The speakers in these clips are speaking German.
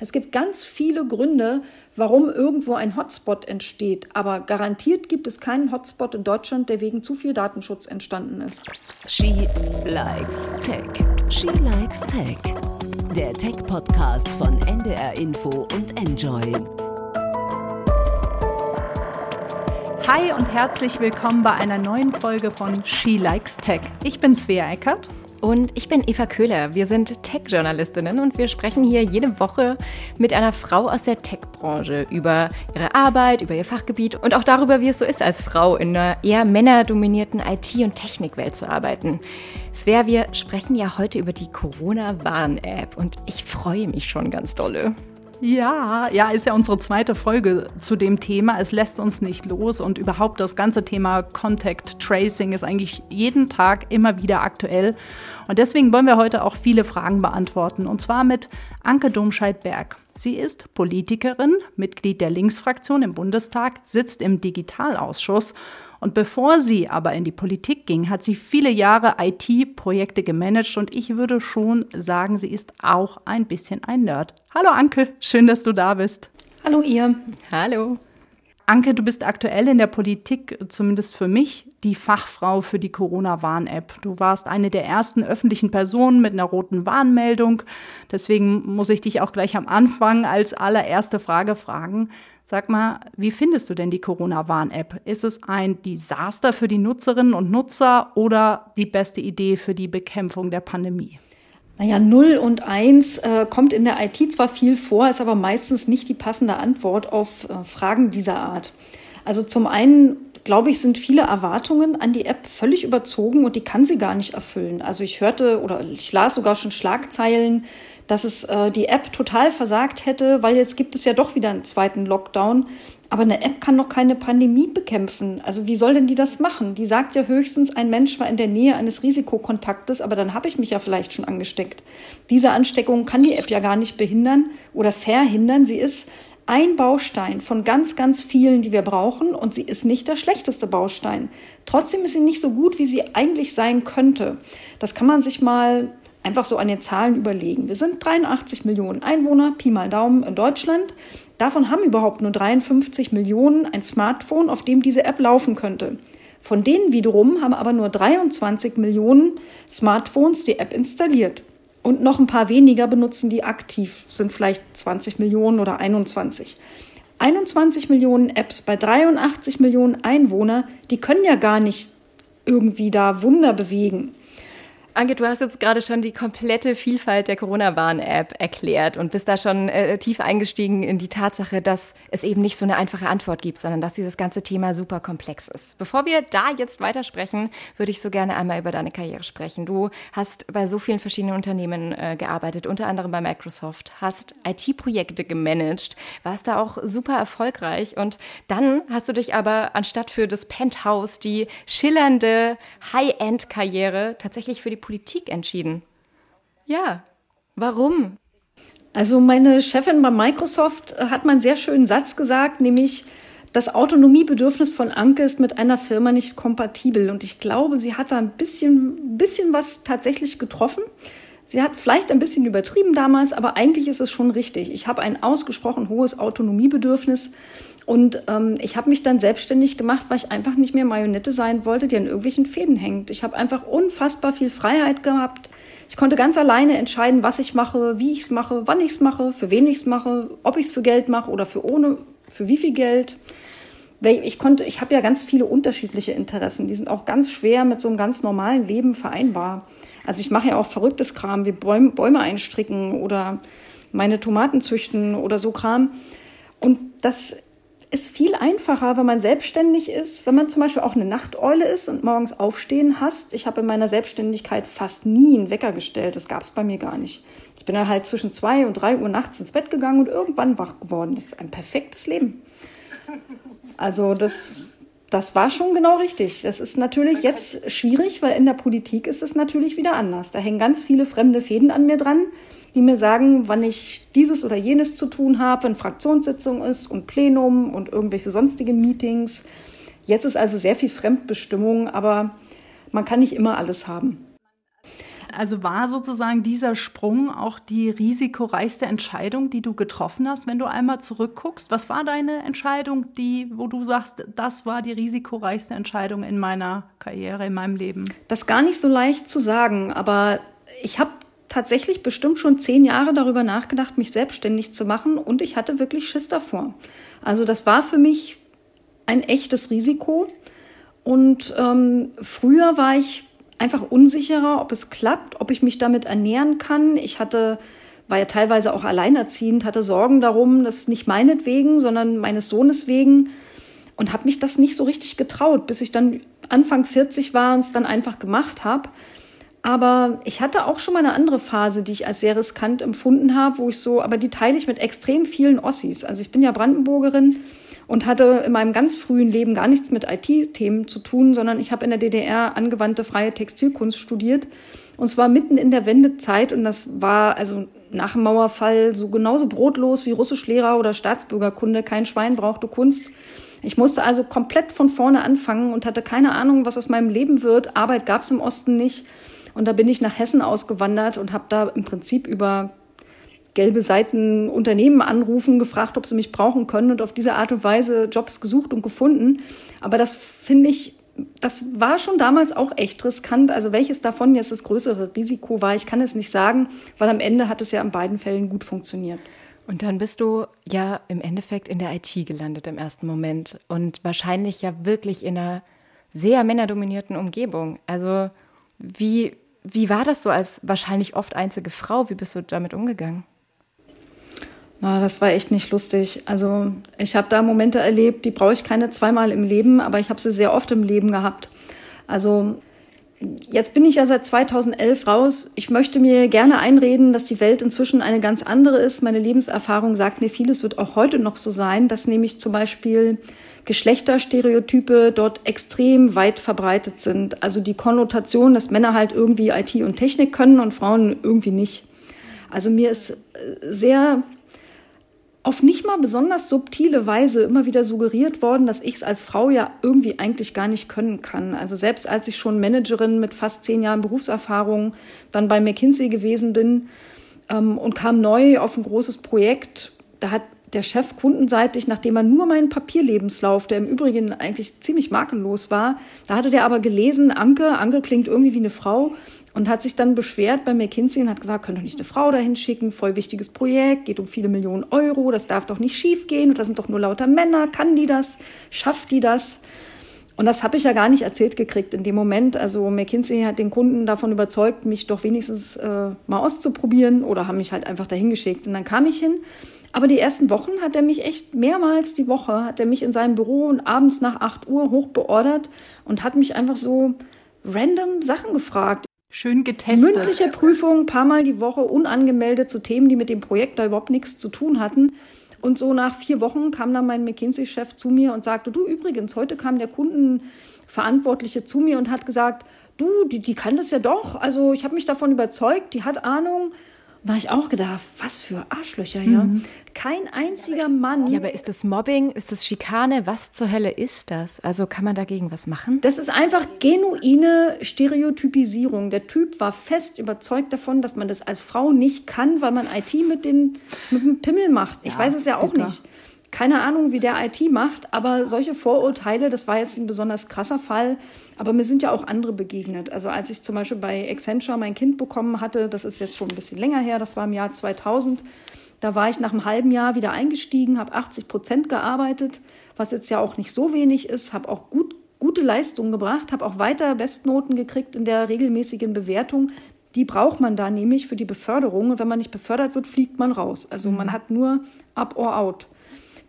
Es gibt ganz viele Gründe, warum irgendwo ein Hotspot entsteht, aber garantiert gibt es keinen Hotspot in Deutschland, der wegen zu viel Datenschutz entstanden ist. She likes Tech. She likes Tech. Der Tech-Podcast von NDR Info und Enjoy. Hi und herzlich willkommen bei einer neuen Folge von She Likes Tech. Ich bin Svea Eckert. Und ich bin Eva Köhler. Wir sind Tech-Journalistinnen und wir sprechen hier jede Woche mit einer Frau aus der Tech-Branche über ihre Arbeit, über ihr Fachgebiet und auch darüber, wie es so ist, als Frau in einer eher männerdominierten IT- und Technikwelt zu arbeiten. Svea, wir sprechen ja heute über die Corona-Warn-App und ich freue mich schon ganz dolle. Ja, ja, ist ja unsere zweite Folge zu dem Thema. Es lässt uns nicht los und überhaupt das ganze Thema Contact Tracing ist eigentlich jeden Tag immer wieder aktuell. Und deswegen wollen wir heute auch viele Fragen beantworten und zwar mit Anke Domscheit-Berg. Sie ist Politikerin, Mitglied der Linksfraktion im Bundestag, sitzt im Digitalausschuss und bevor sie aber in die Politik ging, hat sie viele Jahre IT-Projekte gemanagt und ich würde schon sagen, sie ist auch ein bisschen ein Nerd. Hallo Anke, schön, dass du da bist. Hallo ihr. Hallo. Anke, du bist aktuell in der Politik, zumindest für mich, die Fachfrau für die Corona-Warn-App. Du warst eine der ersten öffentlichen Personen mit einer roten Warnmeldung. Deswegen muss ich dich auch gleich am Anfang als allererste Frage fragen. Sag mal, wie findest du denn die Corona-Warn-App? Ist es ein Desaster für die Nutzerinnen und Nutzer oder die beste Idee für die Bekämpfung der Pandemie? Naja, 0 und 1 äh, kommt in der IT zwar viel vor, ist aber meistens nicht die passende Antwort auf äh, Fragen dieser Art. Also zum einen, glaube ich, sind viele Erwartungen an die App völlig überzogen und die kann sie gar nicht erfüllen. Also ich hörte oder ich las sogar schon Schlagzeilen, dass es äh, die App total versagt hätte, weil jetzt gibt es ja doch wieder einen zweiten Lockdown. Aber eine App kann doch keine Pandemie bekämpfen. Also wie soll denn die das machen? Die sagt ja höchstens, ein Mensch war in der Nähe eines Risikokontaktes, aber dann habe ich mich ja vielleicht schon angesteckt. Diese Ansteckung kann die App ja gar nicht behindern oder verhindern. Sie ist ein Baustein von ganz, ganz vielen, die wir brauchen und sie ist nicht der schlechteste Baustein. Trotzdem ist sie nicht so gut, wie sie eigentlich sein könnte. Das kann man sich mal einfach so an den Zahlen überlegen. Wir sind 83 Millionen Einwohner, Pi mal Daumen in Deutschland. Davon haben überhaupt nur 53 Millionen ein Smartphone, auf dem diese App laufen könnte. Von denen wiederum haben aber nur 23 Millionen Smartphones die App installiert. Und noch ein paar weniger benutzen die aktiv, sind vielleicht 20 Millionen oder 21. 21 Millionen Apps bei 83 Millionen Einwohner, die können ja gar nicht irgendwie da Wunder bewegen. Anke, du hast jetzt gerade schon die komplette Vielfalt der Corona-Warn-App erklärt und bist da schon äh, tief eingestiegen in die Tatsache, dass es eben nicht so eine einfache Antwort gibt, sondern dass dieses ganze Thema super komplex ist. Bevor wir da jetzt weitersprechen, würde ich so gerne einmal über deine Karriere sprechen. Du hast bei so vielen verschiedenen Unternehmen äh, gearbeitet, unter anderem bei Microsoft, hast IT-Projekte gemanagt, warst da auch super erfolgreich und dann hast du dich aber anstatt für das Penthouse, die schillernde High-End-Karriere, tatsächlich für die Politik entschieden. Ja, warum? Also meine Chefin bei Microsoft hat mal einen sehr schönen Satz gesagt, nämlich das Autonomiebedürfnis von Anke ist mit einer Firma nicht kompatibel. Und ich glaube, sie hat da ein bisschen, bisschen was tatsächlich getroffen. Sie hat vielleicht ein bisschen übertrieben damals, aber eigentlich ist es schon richtig. Ich habe ein ausgesprochen hohes Autonomiebedürfnis und ähm, ich habe mich dann selbstständig gemacht, weil ich einfach nicht mehr Marionette sein wollte, die an irgendwelchen Fäden hängt. Ich habe einfach unfassbar viel Freiheit gehabt. Ich konnte ganz alleine entscheiden, was ich mache, wie ich es mache, wann ich es mache, für wen ich es mache, ob ich es für Geld mache oder für ohne, für wie viel Geld. Ich konnte, ich habe ja ganz viele unterschiedliche Interessen. Die sind auch ganz schwer mit so einem ganz normalen Leben vereinbar. Also ich mache ja auch verrücktes Kram wie Bäume, Bäume einstricken oder meine Tomaten züchten oder so Kram. Und das ist viel einfacher, wenn man selbstständig ist, wenn man zum Beispiel auch eine Nachteule ist und morgens aufstehen hasst. Ich habe in meiner Selbstständigkeit fast nie einen Wecker gestellt. Das gab es bei mir gar nicht. Ich bin halt zwischen zwei und drei Uhr nachts ins Bett gegangen und irgendwann wach geworden. Das ist ein perfektes Leben. Also das, das war schon genau richtig. Das ist natürlich jetzt schwierig, weil in der Politik ist es natürlich wieder anders. Da hängen ganz viele fremde Fäden an mir dran die mir sagen, wann ich dieses oder jenes zu tun habe, wenn Fraktionssitzung ist und Plenum und irgendwelche sonstige Meetings. Jetzt ist also sehr viel Fremdbestimmung, aber man kann nicht immer alles haben. Also war sozusagen dieser Sprung auch die risikoreichste Entscheidung, die du getroffen hast, wenn du einmal zurückguckst? Was war deine Entscheidung, die, wo du sagst, das war die risikoreichste Entscheidung in meiner Karriere, in meinem Leben? Das ist gar nicht so leicht zu sagen, aber ich habe tatsächlich bestimmt schon zehn Jahre darüber nachgedacht, mich selbstständig zu machen und ich hatte wirklich Schiss davor. Also das war für mich ein echtes Risiko. Und ähm, früher war ich einfach unsicherer, ob es klappt, ob ich mich damit ernähren kann. Ich hatte, war ja teilweise auch alleinerziehend, hatte Sorgen darum, dass nicht meinetwegen, sondern meines Sohnes wegen und habe mich das nicht so richtig getraut, bis ich dann Anfang 40 war und es dann einfach gemacht habe. Aber ich hatte auch schon mal eine andere Phase, die ich als sehr riskant empfunden habe, wo ich so, aber die teile ich mit extrem vielen Ossis. Also ich bin ja Brandenburgerin und hatte in meinem ganz frühen Leben gar nichts mit IT-Themen zu tun, sondern ich habe in der DDR angewandte freie Textilkunst studiert. Und zwar mitten in der Wendezeit und das war also nach dem Mauerfall so genauso brotlos wie Russischlehrer oder Staatsbürgerkunde. Kein Schwein brauchte Kunst. Ich musste also komplett von vorne anfangen und hatte keine Ahnung, was aus meinem Leben wird. Arbeit gab es im Osten nicht. Und da bin ich nach Hessen ausgewandert und habe da im Prinzip über gelbe Seiten Unternehmen anrufen, gefragt, ob sie mich brauchen können und auf diese Art und Weise Jobs gesucht und gefunden. Aber das finde ich, das war schon damals auch echt riskant. Also welches davon jetzt das größere Risiko war, ich kann es nicht sagen, weil am Ende hat es ja in beiden Fällen gut funktioniert. Und dann bist du ja im Endeffekt in der IT gelandet im ersten Moment und wahrscheinlich ja wirklich in einer sehr männerdominierten Umgebung. Also wie, wie war das so als wahrscheinlich oft einzige Frau? Wie bist du damit umgegangen? Na, das war echt nicht lustig. Also ich habe da Momente erlebt, die brauche ich keine zweimal im Leben, aber ich habe sie sehr oft im Leben gehabt. Also jetzt bin ich ja seit 2011 raus. Ich möchte mir gerne einreden, dass die Welt inzwischen eine ganz andere ist. Meine Lebenserfahrung sagt mir vieles wird auch heute noch so sein, dass nämlich zum Beispiel Geschlechterstereotype dort extrem weit verbreitet sind. Also die Konnotation, dass Männer halt irgendwie IT und Technik können und Frauen irgendwie nicht. Also mir ist sehr auf nicht mal besonders subtile Weise immer wieder suggeriert worden, dass ich es als Frau ja irgendwie eigentlich gar nicht können kann. Also selbst als ich schon Managerin mit fast zehn Jahren Berufserfahrung dann bei McKinsey gewesen bin ähm, und kam neu auf ein großes Projekt, da hat der Chef kundenseitig, nachdem er nur meinen Papierlebenslauf, der im Übrigen eigentlich ziemlich makellos war, da hatte der aber gelesen, Anke, Anke klingt irgendwie wie eine Frau und hat sich dann beschwert bei McKinsey und hat gesagt, könnt doch nicht eine Frau dahin schicken, voll wichtiges Projekt, geht um viele Millionen Euro, das darf doch nicht schief gehen und das sind doch nur lauter Männer, kann die das, schafft die das? Und das habe ich ja gar nicht erzählt gekriegt in dem Moment. Also McKinsey hat den Kunden davon überzeugt, mich doch wenigstens äh, mal auszuprobieren oder haben mich halt einfach dahin geschickt. Und dann kam ich hin aber die ersten Wochen hat er mich echt mehrmals die Woche, hat er mich in seinem Büro und abends nach 8 Uhr hoch beordert und hat mich einfach so random Sachen gefragt. Schön getestet. Mündliche Prüfung, paar Mal die Woche, unangemeldet zu Themen, die mit dem Projekt da überhaupt nichts zu tun hatten. Und so nach vier Wochen kam dann mein McKinsey-Chef zu mir und sagte, du übrigens, heute kam der Kundenverantwortliche zu mir und hat gesagt, du, die, die kann das ja doch. Also ich habe mich davon überzeugt, die hat Ahnung. Da habe ich auch gedacht, was für Arschlöcher, ja. Mhm. Kein einziger Mann. Ja, aber ist das Mobbing? Ist das Schikane? Was zur Hölle ist das? Also kann man dagegen was machen? Das ist einfach genuine Stereotypisierung. Der Typ war fest überzeugt davon, dass man das als Frau nicht kann, weil man IT mit, den, mit dem Pimmel macht. Ich ja, weiß es ja auch bitter. nicht keine Ahnung, wie der IT macht, aber solche Vorurteile, das war jetzt ein besonders krasser Fall. Aber mir sind ja auch andere begegnet. Also als ich zum Beispiel bei Accenture mein Kind bekommen hatte, das ist jetzt schon ein bisschen länger her, das war im Jahr 2000, da war ich nach einem halben Jahr wieder eingestiegen, habe 80 Prozent gearbeitet, was jetzt ja auch nicht so wenig ist, habe auch gut, gute Leistungen gebracht, habe auch weiter Bestnoten gekriegt in der regelmäßigen Bewertung. Die braucht man da nämlich für die Beförderung. Und wenn man nicht befördert wird, fliegt man raus. Also man hat nur up or out.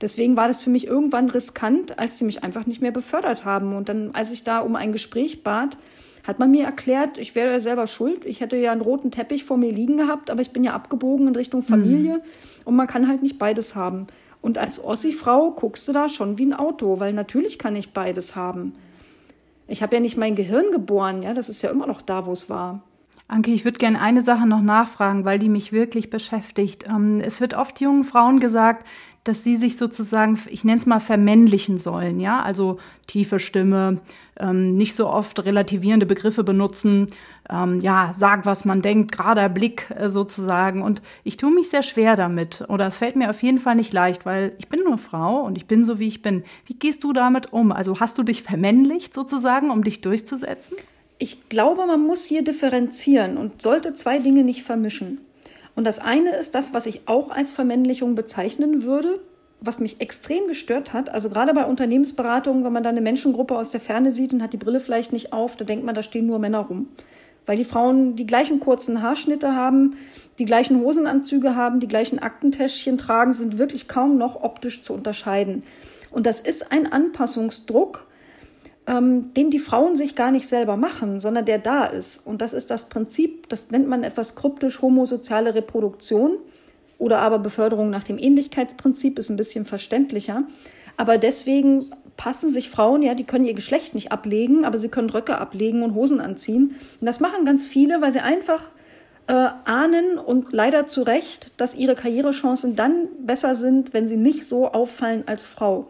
Deswegen war das für mich irgendwann riskant, als sie mich einfach nicht mehr befördert haben. Und dann, als ich da um ein Gespräch bat, hat man mir erklärt, ich wäre ja selber schuld. Ich hätte ja einen roten Teppich vor mir liegen gehabt, aber ich bin ja abgebogen in Richtung Familie mhm. und man kann halt nicht beides haben. Und als Ossi-Frau guckst du da schon wie ein Auto, weil natürlich kann ich beides haben. Ich habe ja nicht mein Gehirn geboren, ja, das ist ja immer noch da, wo es war. Anke, ich würde gerne eine Sache noch nachfragen, weil die mich wirklich beschäftigt. Ähm, es wird oft jungen Frauen gesagt, dass sie sich sozusagen, ich nenne es mal, vermännlichen sollen, ja, also tiefe Stimme, ähm, nicht so oft relativierende Begriffe benutzen, ähm, ja, sag, was man denkt, gerader Blick äh, sozusagen. Und ich tue mich sehr schwer damit. Oder es fällt mir auf jeden Fall nicht leicht, weil ich bin nur Frau und ich bin so, wie ich bin. Wie gehst du damit um? Also hast du dich vermännlicht sozusagen, um dich durchzusetzen? Ich glaube, man muss hier differenzieren und sollte zwei Dinge nicht vermischen. Und das eine ist das, was ich auch als Vermännlichung bezeichnen würde, was mich extrem gestört hat. Also gerade bei Unternehmensberatungen, wenn man da eine Menschengruppe aus der Ferne sieht und hat die Brille vielleicht nicht auf, da denkt man, da stehen nur Männer rum. Weil die Frauen die gleichen kurzen Haarschnitte haben, die gleichen Hosenanzüge haben, die gleichen Aktentäschchen tragen, sind wirklich kaum noch optisch zu unterscheiden. Und das ist ein Anpassungsdruck, ähm, den die Frauen sich gar nicht selber machen, sondern der da ist. Und das ist das Prinzip, das nennt man etwas kryptisch homosoziale Reproduktion oder aber Beförderung nach dem Ähnlichkeitsprinzip, ist ein bisschen verständlicher. Aber deswegen passen sich Frauen, ja, die können ihr Geschlecht nicht ablegen, aber sie können Röcke ablegen und Hosen anziehen. Und das machen ganz viele, weil sie einfach äh, ahnen und leider zu Recht, dass ihre Karrierechancen dann besser sind, wenn sie nicht so auffallen als Frau.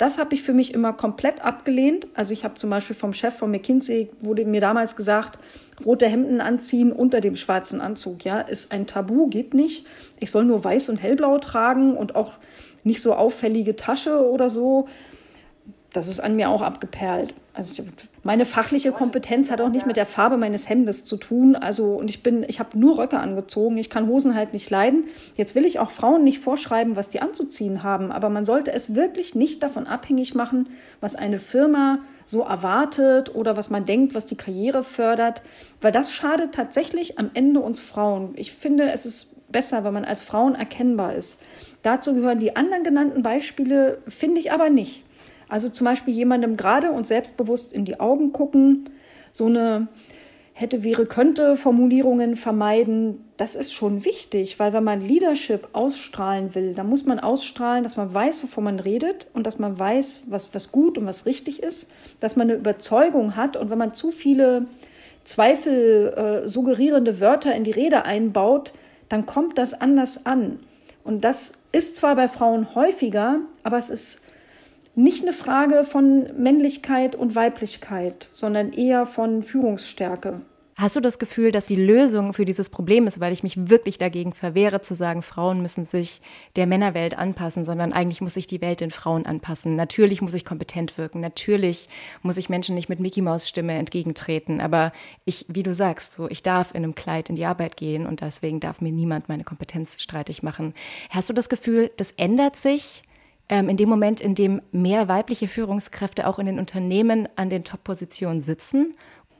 Das habe ich für mich immer komplett abgelehnt. Also ich habe zum Beispiel vom Chef von McKinsey, wurde mir damals gesagt, rote Hemden anziehen unter dem schwarzen Anzug, ja, ist ein Tabu, geht nicht. Ich soll nur weiß und hellblau tragen und auch nicht so auffällige Tasche oder so das ist an mir auch abgeperlt. Also ich, meine fachliche Kompetenz hat auch nicht mit der Farbe meines Hemdes zu tun. Also und ich bin, ich habe nur Röcke angezogen. Ich kann Hosen halt nicht leiden. Jetzt will ich auch Frauen nicht vorschreiben, was die anzuziehen haben. Aber man sollte es wirklich nicht davon abhängig machen, was eine Firma so erwartet oder was man denkt, was die Karriere fördert, weil das schadet tatsächlich am Ende uns Frauen. Ich finde, es ist besser, wenn man als Frauen erkennbar ist. Dazu gehören die anderen genannten Beispiele, finde ich aber nicht. Also zum Beispiel jemandem gerade und selbstbewusst in die Augen gucken, so eine hätte, wäre, könnte Formulierungen vermeiden. Das ist schon wichtig, weil wenn man Leadership ausstrahlen will, dann muss man ausstrahlen, dass man weiß, wovon man redet und dass man weiß, was, was gut und was richtig ist, dass man eine Überzeugung hat und wenn man zu viele Zweifel äh, suggerierende Wörter in die Rede einbaut, dann kommt das anders an. Und das ist zwar bei Frauen häufiger, aber es ist nicht eine Frage von Männlichkeit und Weiblichkeit, sondern eher von Führungsstärke. Hast du das Gefühl, dass die Lösung für dieses Problem ist, weil ich mich wirklich dagegen verwehre, zu sagen, Frauen müssen sich der Männerwelt anpassen, sondern eigentlich muss sich die Welt den Frauen anpassen. Natürlich muss ich kompetent wirken, natürlich muss ich Menschen nicht mit Mickey Maus Stimme entgegentreten, aber ich, wie du sagst, so ich darf in einem Kleid in die Arbeit gehen und deswegen darf mir niemand meine Kompetenz streitig machen. Hast du das Gefühl, das ändert sich? Ähm, in dem Moment, in dem mehr weibliche Führungskräfte auch in den Unternehmen an den Top-Positionen sitzen?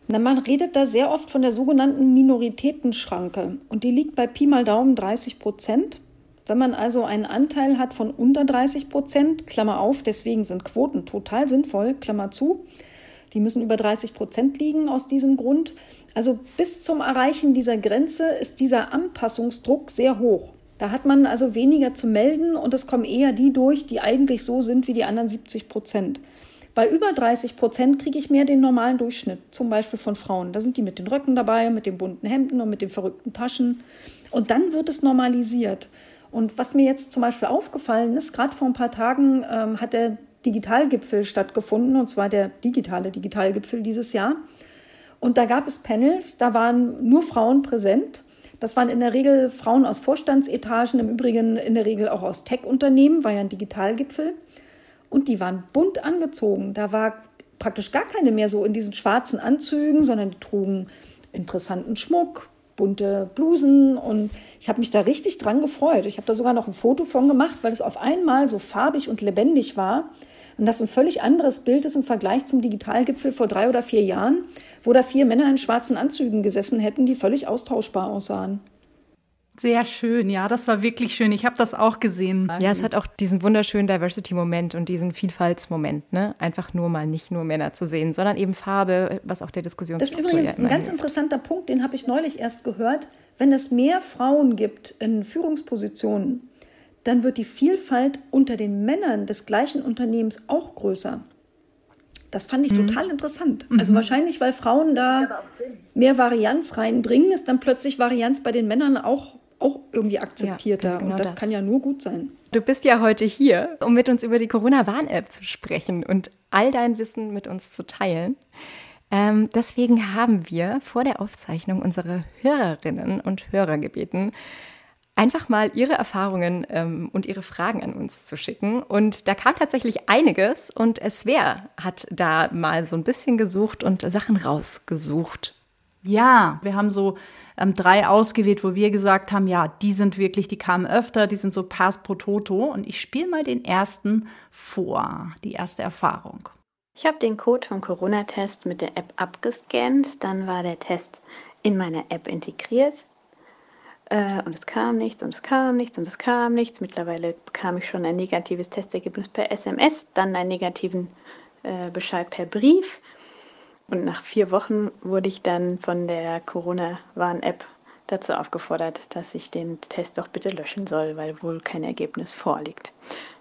Na, man redet da sehr oft von der sogenannten Minoritätenschranke und die liegt bei Pi mal Daumen 30 Prozent. Wenn man also einen Anteil hat von unter 30 Prozent, Klammer auf, deswegen sind Quoten total sinnvoll, Klammer zu, die müssen über 30 Prozent liegen aus diesem Grund. Also bis zum Erreichen dieser Grenze ist dieser Anpassungsdruck sehr hoch. Da hat man also weniger zu melden und es kommen eher die durch, die eigentlich so sind wie die anderen 70 Prozent. Bei über 30 Prozent kriege ich mehr den normalen Durchschnitt, zum Beispiel von Frauen. Da sind die mit den Röcken dabei, mit den bunten Hemden und mit den verrückten Taschen. Und dann wird es normalisiert. Und was mir jetzt zum Beispiel aufgefallen ist, gerade vor ein paar Tagen ähm, hat der Digitalgipfel stattgefunden, und zwar der digitale Digitalgipfel dieses Jahr. Und da gab es Panels, da waren nur Frauen präsent. Das waren in der Regel Frauen aus Vorstandsetagen, im Übrigen in der Regel auch aus Tech-Unternehmen, war ja ein Digitalgipfel. Und die waren bunt angezogen. Da war praktisch gar keine mehr so in diesen schwarzen Anzügen, sondern die trugen interessanten Schmuck, bunte Blusen und ich habe mich da richtig dran gefreut. Ich habe da sogar noch ein Foto von gemacht, weil es auf einmal so farbig und lebendig war und das ein völlig anderes Bild ist im Vergleich zum Digitalgipfel vor drei oder vier Jahren, wo da vier Männer in schwarzen Anzügen gesessen hätten, die völlig austauschbar aussahen. Sehr schön, ja, das war wirklich schön. Ich habe das auch gesehen. Ja, es hat auch diesen wunderschönen Diversity-Moment und diesen Vielfaltsmoment, ne? Einfach nur mal nicht nur Männer zu sehen, sondern eben Farbe, was auch der Diskussion Das ist übrigens ein ganz interessanter Punkt, den habe ich neulich erst gehört. Wenn es mehr Frauen gibt in Führungspositionen, dann wird die Vielfalt unter den Männern des gleichen Unternehmens auch größer. Das fand ich mhm. total interessant. Also mhm. wahrscheinlich, weil Frauen da mehr Varianz reinbringen, ist dann plötzlich Varianz bei den Männern auch, auch irgendwie akzeptierter. Ja, genau Und das, das kann ja nur gut sein. Du bist ja heute hier, um mit uns über die Corona-Warn-App zu sprechen und all dein Wissen mit uns zu teilen. Ähm, deswegen haben wir vor der Aufzeichnung unsere Hörerinnen und Hörer gebeten, einfach mal ihre Erfahrungen ähm, und ihre Fragen an uns zu schicken. Und da kam tatsächlich einiges und Svea hat da mal so ein bisschen gesucht und Sachen rausgesucht. Ja, wir haben so ähm, drei ausgewählt, wo wir gesagt haben, ja, die sind wirklich, die kamen öfter, die sind so Pass pro Toto. Und ich spiele mal den ersten vor, die erste Erfahrung. Ich habe den Code vom Corona-Test mit der App abgescannt, dann war der Test in meiner App integriert äh, und es kam nichts und es kam nichts und es kam nichts. Mittlerweile bekam ich schon ein negatives Testergebnis per SMS, dann einen negativen äh, Bescheid per Brief und nach vier Wochen wurde ich dann von der Corona-Warn-App dazu aufgefordert, dass ich den Test doch bitte löschen soll, weil wohl kein Ergebnis vorliegt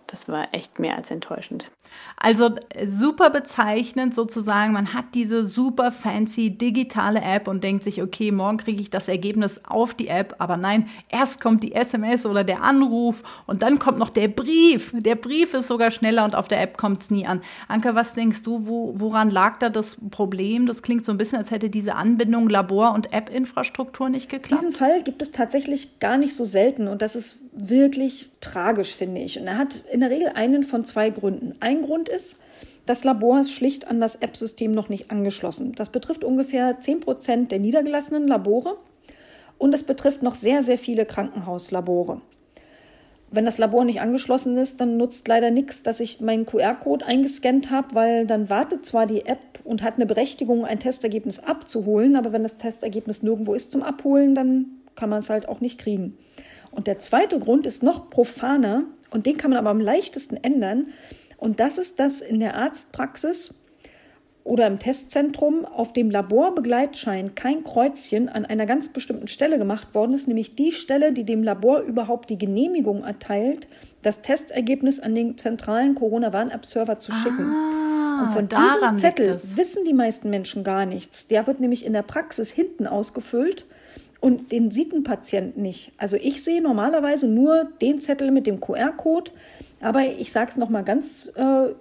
das war echt mehr als enttäuschend. Also super bezeichnend sozusagen, man hat diese super fancy digitale App und denkt sich, okay, morgen kriege ich das Ergebnis auf die App, aber nein, erst kommt die SMS oder der Anruf und dann kommt noch der Brief. Der Brief ist sogar schneller und auf der App kommt es nie an. Anke, was denkst du, wo, woran lag da das Problem? Das klingt so ein bisschen, als hätte diese Anbindung Labor- und App-Infrastruktur nicht geklappt. Diesen Fall gibt es tatsächlich gar nicht so selten und das ist wirklich tragisch, finde ich. Und er hat in der Regel einen von zwei Gründen. Ein Grund ist, das Labor ist schlicht an das App-System noch nicht angeschlossen. Das betrifft ungefähr 10 Prozent der niedergelassenen Labore und es betrifft noch sehr, sehr viele Krankenhauslabore. Wenn das Labor nicht angeschlossen ist, dann nutzt leider nichts, dass ich meinen QR-Code eingescannt habe, weil dann wartet zwar die App und hat eine Berechtigung, ein Testergebnis abzuholen, aber wenn das Testergebnis nirgendwo ist zum Abholen, dann kann man es halt auch nicht kriegen. Und der zweite Grund ist noch profaner und den kann man aber am leichtesten ändern. Und das ist, dass in der Arztpraxis oder im Testzentrum auf dem Laborbegleitschein kein Kreuzchen an einer ganz bestimmten Stelle gemacht worden ist, nämlich die Stelle, die dem Labor überhaupt die Genehmigung erteilt, das Testergebnis an den zentralen Corona-Warn-App-Server zu schicken. Ah, Und von diesem Zettel wissen die meisten Menschen gar nichts. Der wird nämlich in der Praxis hinten ausgefüllt und den sieht ein Patient nicht. Also ich sehe normalerweise nur den Zettel mit dem QR-Code, aber ich sage es nochmal ganz äh,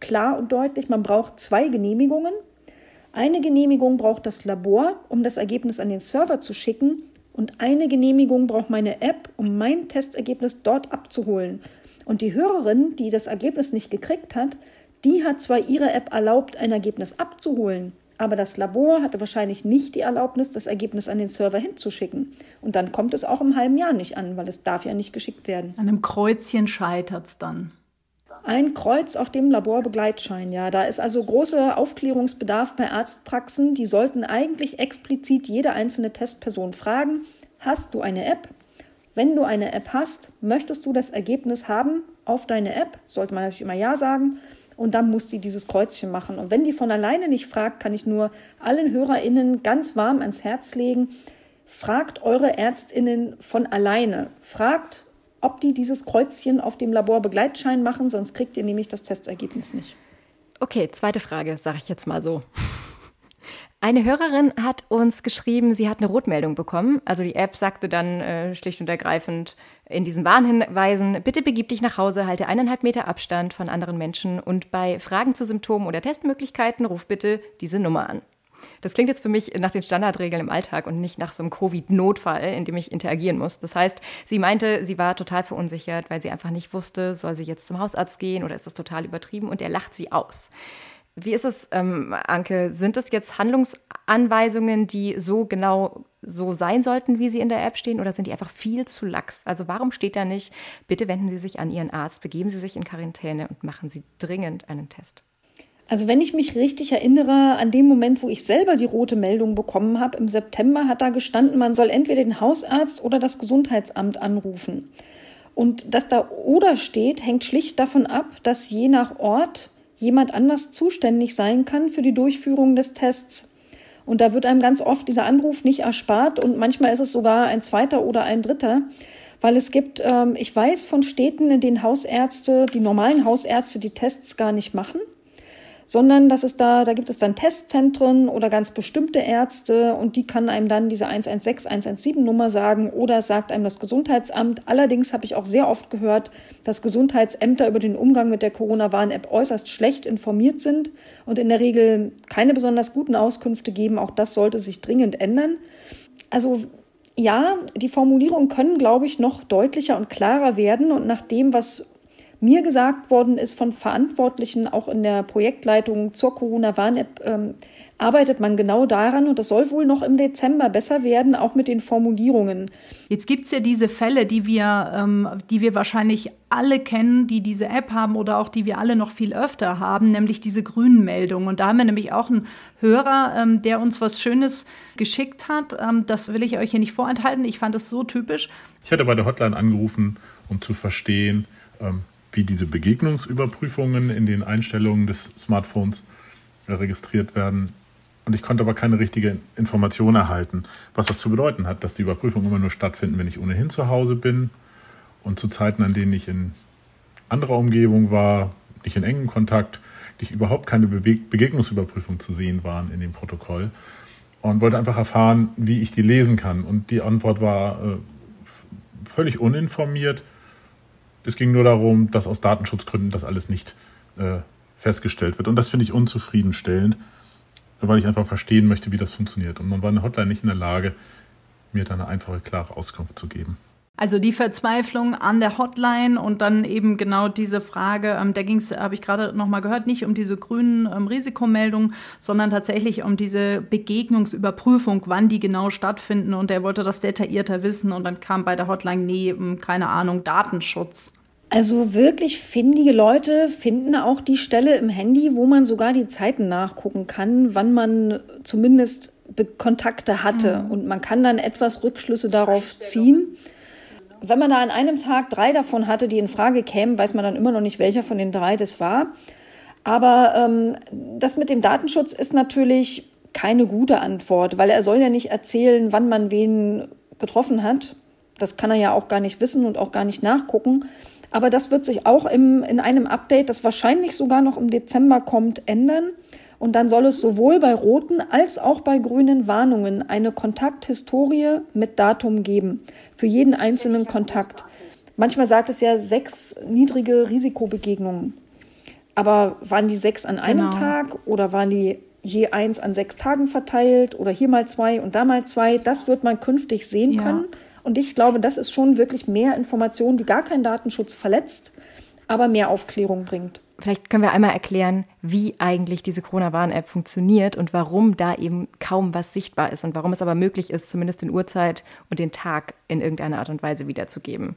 klar und deutlich, man braucht zwei Genehmigungen. Eine Genehmigung braucht das Labor, um das Ergebnis an den Server zu schicken und eine Genehmigung braucht meine App, um mein Testergebnis dort abzuholen. Und die Hörerin, die das Ergebnis nicht gekriegt hat, die hat zwar ihre App erlaubt, ein Ergebnis abzuholen, aber das Labor hatte wahrscheinlich nicht die Erlaubnis, das Ergebnis an den Server hinzuschicken. Und dann kommt es auch im halben Jahr nicht an, weil es darf ja nicht geschickt werden. An einem Kreuzchen scheitert es dann. Ein Kreuz auf dem Laborbegleitschein, ja. Da ist also großer Aufklärungsbedarf bei Arztpraxen. Die sollten eigentlich explizit jede einzelne Testperson fragen, hast du eine App? Wenn du eine App hast, möchtest du das Ergebnis haben auf deine App? Sollte man natürlich immer Ja sagen und dann muss die dieses Kreuzchen machen. Und wenn die von alleine nicht fragt, kann ich nur allen HörerInnen ganz warm ans Herz legen, fragt eure ÄrztInnen von alleine. Fragt, ob die dieses Kreuzchen auf dem Laborbegleitschein machen, sonst kriegt ihr nämlich das Testergebnis nicht. Okay, zweite Frage, sage ich jetzt mal so. Eine Hörerin hat uns geschrieben, sie hat eine Rotmeldung bekommen. Also die App sagte dann äh, schlicht und ergreifend in diesen Warnhinweisen, bitte begib dich nach Hause, halte eineinhalb Meter Abstand von anderen Menschen und bei Fragen zu Symptomen oder Testmöglichkeiten ruf bitte diese Nummer an. Das klingt jetzt für mich nach den Standardregeln im Alltag und nicht nach so einem Covid-Notfall, in dem ich interagieren muss. Das heißt, sie meinte, sie war total verunsichert, weil sie einfach nicht wusste, soll sie jetzt zum Hausarzt gehen oder ist das total übertrieben und er lacht sie aus. Wie ist es, ähm, Anke? Sind es jetzt Handlungsanweisungen, die so genau so sein sollten, wie sie in der App stehen, oder sind die einfach viel zu lax? Also warum steht da nicht, bitte wenden Sie sich an Ihren Arzt, begeben Sie sich in Quarantäne und machen Sie dringend einen Test? Also wenn ich mich richtig erinnere, an dem Moment, wo ich selber die rote Meldung bekommen habe, im September hat da gestanden, man soll entweder den Hausarzt oder das Gesundheitsamt anrufen. Und dass da oder steht, hängt schlicht davon ab, dass je nach Ort jemand anders zuständig sein kann für die Durchführung des Tests. Und da wird einem ganz oft dieser Anruf nicht erspart und manchmal ist es sogar ein zweiter oder ein dritter, weil es gibt, ähm, ich weiß von Städten, in denen Hausärzte, die normalen Hausärzte, die Tests gar nicht machen, sondern dass es da, da gibt es dann Testzentren oder ganz bestimmte Ärzte und die kann einem dann diese 116, 117 Nummer sagen oder sagt einem das Gesundheitsamt. Allerdings habe ich auch sehr oft gehört, dass Gesundheitsämter über den Umgang mit der Corona-Warn-App äußerst schlecht informiert sind und in der Regel keine besonders guten Auskünfte geben. Auch das sollte sich dringend ändern. Also ja, die Formulierungen können, glaube ich, noch deutlicher und klarer werden. Und nach dem, was mir gesagt worden ist von Verantwortlichen, auch in der Projektleitung zur Corona-Warn-App, ähm, arbeitet man genau daran und das soll wohl noch im Dezember besser werden, auch mit den Formulierungen. Jetzt gibt es ja diese Fälle, die wir, ähm, die wir wahrscheinlich alle kennen, die diese App haben oder auch die wir alle noch viel öfter haben, nämlich diese grünen Meldungen. Und da haben wir nämlich auch einen Hörer, ähm, der uns was Schönes geschickt hat. Ähm, das will ich euch hier nicht vorenthalten. Ich fand das so typisch. Ich hatte bei der Hotline angerufen, um zu verstehen, ähm, wie diese Begegnungsüberprüfungen in den Einstellungen des Smartphones äh, registriert werden. Und ich konnte aber keine richtige Information erhalten, was das zu bedeuten hat, dass die Überprüfungen immer nur stattfinden, wenn ich ohnehin zu Hause bin und zu Zeiten, an denen ich in anderer Umgebung war, nicht in engem Kontakt, nicht überhaupt keine Be Begegnungsüberprüfung zu sehen waren in dem Protokoll und wollte einfach erfahren, wie ich die lesen kann. Und die Antwort war äh, völlig uninformiert es ging nur darum, dass aus Datenschutzgründen das alles nicht äh, festgestellt wird. Und das finde ich unzufriedenstellend, weil ich einfach verstehen möchte, wie das funktioniert. Und man war in der Hotline nicht in der Lage, mir da eine einfache, klare Auskunft zu geben. Also die Verzweiflung an der Hotline und dann eben genau diese Frage, ähm, da ging es, habe ich gerade noch mal gehört, nicht um diese grünen ähm, Risikomeldungen, sondern tatsächlich um diese Begegnungsüberprüfung, wann die genau stattfinden. Und er wollte das detaillierter wissen und dann kam bei der Hotline, nee, keine Ahnung, Datenschutz. Also wirklich findige Leute finden auch die Stelle im Handy, wo man sogar die Zeiten nachgucken kann, wann man zumindest Kontakte hatte. Mhm. Und man kann dann etwas Rückschlüsse darauf ziehen. Wenn man da an einem Tag drei davon hatte, die in Frage kämen, weiß man dann immer noch nicht, welcher von den drei das war. Aber ähm, das mit dem Datenschutz ist natürlich keine gute Antwort, weil er soll ja nicht erzählen, wann man wen getroffen hat. Das kann er ja auch gar nicht wissen und auch gar nicht nachgucken. Aber das wird sich auch im, in einem Update, das wahrscheinlich sogar noch im Dezember kommt, ändern. Und dann soll es sowohl bei roten als auch bei grünen Warnungen eine Kontakthistorie mit Datum geben. Für jeden einzelnen Kontakt. Manchmal sagt es ja sechs niedrige Risikobegegnungen. Aber waren die sechs an einem genau. Tag oder waren die je eins an sechs Tagen verteilt oder hier mal zwei und da mal zwei? Das wird man künftig sehen ja. können. Und ich glaube, das ist schon wirklich mehr Information, die gar keinen Datenschutz verletzt, aber mehr Aufklärung bringt. Vielleicht können wir einmal erklären, wie eigentlich diese Corona-Warn-App funktioniert und warum da eben kaum was sichtbar ist und warum es aber möglich ist, zumindest den Uhrzeit und den Tag in irgendeiner Art und Weise wiederzugeben.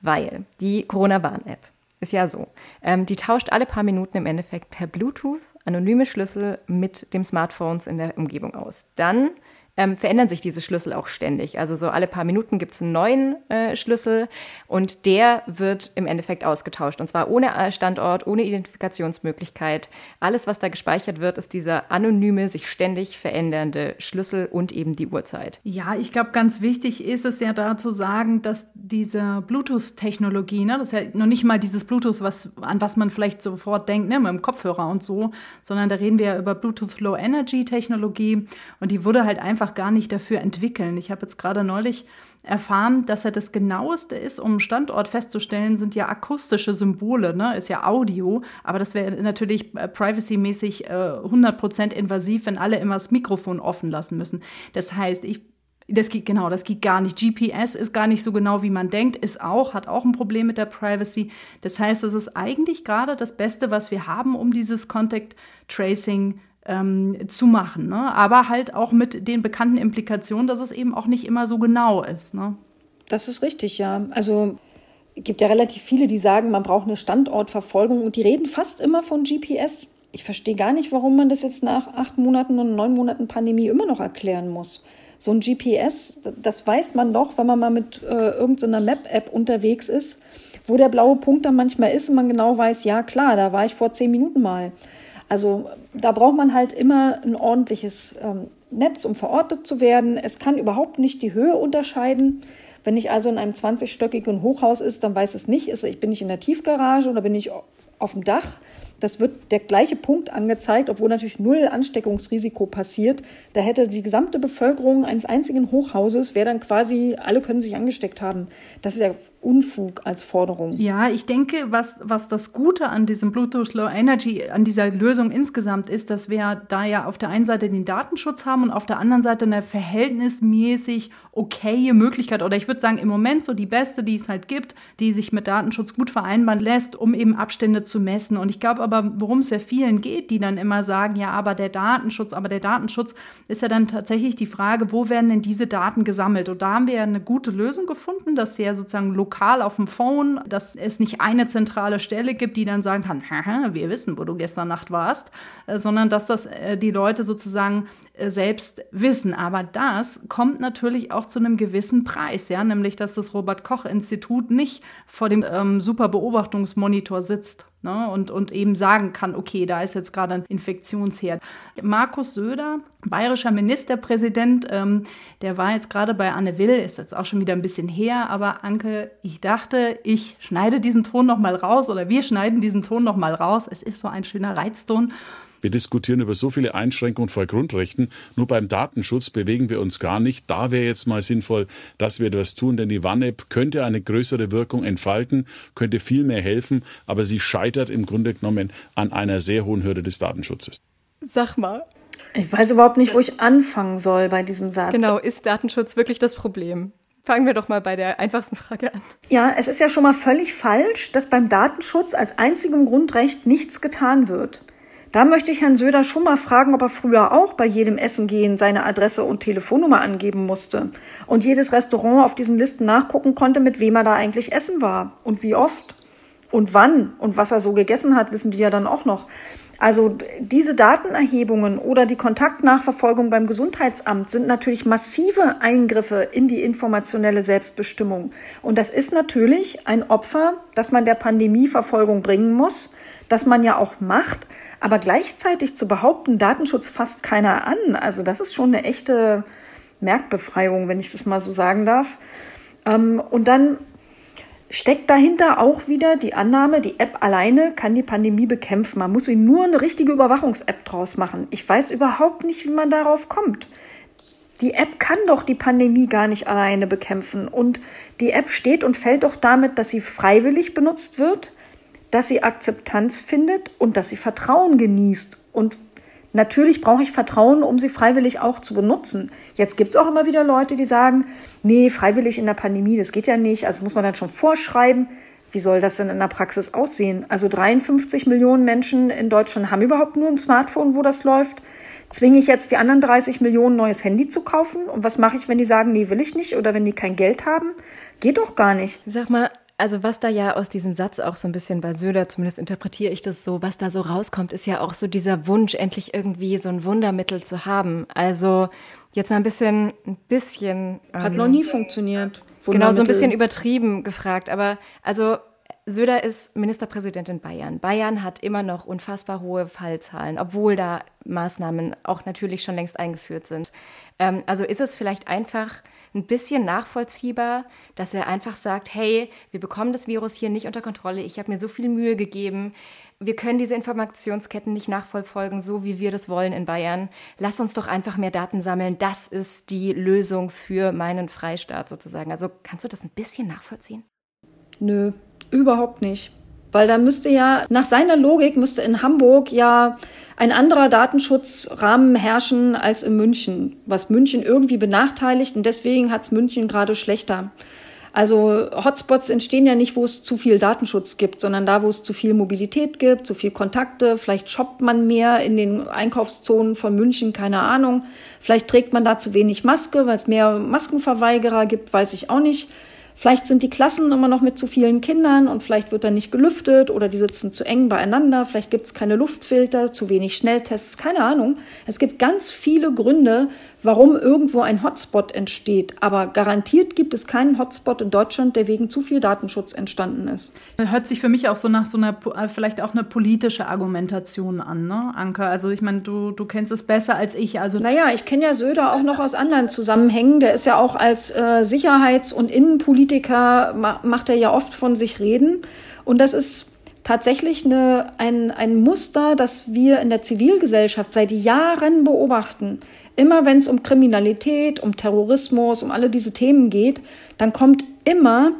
Weil die Corona-Warn-App ist ja so, ähm, die tauscht alle paar Minuten im Endeffekt per Bluetooth anonyme Schlüssel mit dem Smartphones in der Umgebung aus. Dann ähm, verändern sich diese Schlüssel auch ständig. Also so alle paar Minuten gibt es einen neuen äh, Schlüssel und der wird im Endeffekt ausgetauscht. Und zwar ohne äh, Standort, ohne Identifikationsmöglichkeit. Alles, was da gespeichert wird, ist dieser anonyme, sich ständig verändernde Schlüssel und eben die Uhrzeit. Ja, ich glaube, ganz wichtig ist es ja da zu sagen, dass diese Bluetooth-Technologie, ne, das ist ja noch nicht mal dieses Bluetooth, was, an was man vielleicht sofort denkt, ne, mit dem Kopfhörer und so, sondern da reden wir ja über Bluetooth Low Energy Technologie und die wurde halt einfach einfach gar nicht dafür entwickeln. Ich habe jetzt gerade neulich erfahren, dass er das genaueste ist, um einen Standort festzustellen, sind ja akustische Symbole, ne? ist ja Audio, aber das wäre natürlich äh, privacy-mäßig äh, 100% invasiv, wenn alle immer das Mikrofon offen lassen müssen. Das heißt, ich das geht genau, das geht gar nicht. GPS ist gar nicht so genau, wie man denkt, ist auch, hat auch ein Problem mit der Privacy. Das heißt, es ist eigentlich gerade das Beste, was wir haben, um dieses Contact Tracing ähm, zu machen. Ne? Aber halt auch mit den bekannten Implikationen, dass es eben auch nicht immer so genau ist. Ne? Das ist richtig, ja. Also es gibt ja relativ viele, die sagen, man braucht eine Standortverfolgung und die reden fast immer von GPS. Ich verstehe gar nicht, warum man das jetzt nach acht Monaten und neun Monaten Pandemie immer noch erklären muss. So ein GPS, das weiß man doch, wenn man mal mit äh, irgendeiner Map-App unterwegs ist, wo der blaue Punkt dann manchmal ist und man genau weiß, ja klar, da war ich vor zehn Minuten mal. Also da braucht man halt immer ein ordentliches ähm, Netz, um verortet zu werden. Es kann überhaupt nicht die Höhe unterscheiden. Wenn ich also in einem 20-stöckigen Hochhaus ist, dann weiß es nicht, ist, ich bin ich in der Tiefgarage oder bin ich auf dem Dach. Das wird der gleiche Punkt angezeigt, obwohl natürlich null Ansteckungsrisiko passiert. Da hätte die gesamte Bevölkerung eines einzigen Hochhauses, wäre dann quasi, alle können sich angesteckt haben. Das ist ja Unfug als Forderung. Ja, ich denke, was, was das Gute an diesem Bluetooth Low Energy, an dieser Lösung insgesamt ist, dass wir da ja auf der einen Seite den Datenschutz haben und auf der anderen Seite eine verhältnismäßig okaye Möglichkeit oder ich würde sagen im Moment so die beste, die es halt gibt, die sich mit Datenschutz gut vereinbaren lässt, um eben Abstände zu messen. Und ich glaube aber, worum es ja vielen geht, die dann immer sagen, ja, aber der Datenschutz, aber der Datenschutz ist ja dann tatsächlich die Frage, wo werden denn diese Daten gesammelt? Und da haben wir ja eine gute Lösung gefunden, dass ja sozusagen lokal auf dem Phone, dass es nicht eine zentrale Stelle gibt, die dann sagen kann, wir wissen, wo du gestern Nacht warst, äh, sondern dass das äh, die Leute sozusagen äh, selbst wissen. Aber das kommt natürlich auch zu einem gewissen Preis, ja, nämlich dass das Robert Koch Institut nicht vor dem ähm, Superbeobachtungsmonitor sitzt ne, und, und eben sagen kann, okay, da ist jetzt gerade ein Infektionsherd. Markus Söder, bayerischer Ministerpräsident, ähm, der war jetzt gerade bei Anne Will, ist jetzt auch schon wieder ein bisschen her, aber Anke, ich dachte, ich schneide diesen Ton noch mal raus oder wir schneiden diesen Ton noch mal raus. Es ist so ein schöner Reizton. Wir diskutieren über so viele Einschränkungen vor Grundrechten. Nur beim Datenschutz bewegen wir uns gar nicht. Da wäre jetzt mal sinnvoll, dass wir etwas tun, denn die One-App könnte eine größere Wirkung entfalten, könnte viel mehr helfen, aber sie scheitert im Grunde genommen an einer sehr hohen Hürde des Datenschutzes. Sag mal. Ich weiß überhaupt nicht, wo ich anfangen soll bei diesem Satz. Genau, ist Datenschutz wirklich das Problem? Fangen wir doch mal bei der einfachsten Frage an. Ja, es ist ja schon mal völlig falsch, dass beim Datenschutz als einzigem Grundrecht nichts getan wird. Da möchte ich Herrn Söder schon mal fragen, ob er früher auch bei jedem Essen gehen seine Adresse und Telefonnummer angeben musste und jedes Restaurant auf diesen Listen nachgucken konnte, mit wem er da eigentlich essen war und wie oft und wann und was er so gegessen hat, wissen die ja dann auch noch. Also diese Datenerhebungen oder die Kontaktnachverfolgung beim Gesundheitsamt sind natürlich massive Eingriffe in die informationelle Selbstbestimmung. Und das ist natürlich ein Opfer, das man der Pandemieverfolgung bringen muss, das man ja auch macht. Aber gleichzeitig zu behaupten, Datenschutz fasst keiner an, also das ist schon eine echte Merkbefreiung, wenn ich das mal so sagen darf. Ähm, und dann steckt dahinter auch wieder die Annahme, die App alleine kann die Pandemie bekämpfen. Man muss ihnen nur eine richtige Überwachungs-App draus machen. Ich weiß überhaupt nicht, wie man darauf kommt. Die App kann doch die Pandemie gar nicht alleine bekämpfen. Und die App steht und fällt doch damit, dass sie freiwillig benutzt wird dass sie Akzeptanz findet und dass sie Vertrauen genießt. Und natürlich brauche ich Vertrauen, um sie freiwillig auch zu benutzen. Jetzt gibt es auch immer wieder Leute, die sagen, nee, freiwillig in der Pandemie, das geht ja nicht. Also muss man dann schon vorschreiben. Wie soll das denn in der Praxis aussehen? Also 53 Millionen Menschen in Deutschland haben überhaupt nur ein Smartphone, wo das läuft. Zwinge ich jetzt die anderen 30 Millionen neues Handy zu kaufen? Und was mache ich, wenn die sagen, nee, will ich nicht oder wenn die kein Geld haben? Geht doch gar nicht. Sag mal, also was da ja aus diesem Satz auch so ein bisschen bei Söder, zumindest interpretiere ich das so, was da so rauskommt, ist ja auch so dieser Wunsch, endlich irgendwie so ein Wundermittel zu haben. Also jetzt mal ein bisschen, ein bisschen. Hat ähm, noch nie funktioniert. Genau, so ein bisschen übertrieben gefragt. Aber also Söder ist Ministerpräsident in Bayern. Bayern hat immer noch unfassbar hohe Fallzahlen, obwohl da Maßnahmen auch natürlich schon längst eingeführt sind. Ähm, also ist es vielleicht einfach ein bisschen nachvollziehbar, dass er einfach sagt, hey, wir bekommen das Virus hier nicht unter Kontrolle, ich habe mir so viel Mühe gegeben, wir können diese Informationsketten nicht nachvollfolgen, so wie wir das wollen in Bayern. Lass uns doch einfach mehr Daten sammeln. Das ist die Lösung für meinen Freistaat sozusagen. Also kannst du das ein bisschen nachvollziehen? Nö, überhaupt nicht. Weil da müsste ja, nach seiner Logik müsste in Hamburg ja ein anderer Datenschutzrahmen herrschen als in München, was München irgendwie benachteiligt und deswegen hat es München gerade schlechter. Also Hotspots entstehen ja nicht, wo es zu viel Datenschutz gibt, sondern da, wo es zu viel Mobilität gibt, zu viel Kontakte. Vielleicht shoppt man mehr in den Einkaufszonen von München, keine Ahnung. Vielleicht trägt man da zu wenig Maske, weil es mehr Maskenverweigerer gibt, weiß ich auch nicht. Vielleicht sind die Klassen immer noch mit zu vielen Kindern und vielleicht wird dann nicht gelüftet oder die sitzen zu eng beieinander. Vielleicht gibt es keine Luftfilter, zu wenig Schnelltests, keine Ahnung. Es gibt ganz viele Gründe, warum irgendwo ein Hotspot entsteht. Aber garantiert gibt es keinen Hotspot in Deutschland, der wegen zu viel Datenschutz entstanden ist. Hört sich für mich auch so nach so einer, äh, vielleicht auch eine politische Argumentation an, ne, Anke? Also ich meine, du, du kennst es besser als ich. Also naja, ich kenne ja Söder auch noch aus anderen Zusammenhängen. Der ist ja auch als äh, Sicherheits- und Innenpolitiker, ma macht er ja oft von sich reden. Und das ist tatsächlich eine, ein, ein Muster, das wir in der Zivilgesellschaft seit Jahren beobachten. Immer wenn es um Kriminalität, um Terrorismus, um alle diese Themen geht, dann kommt immer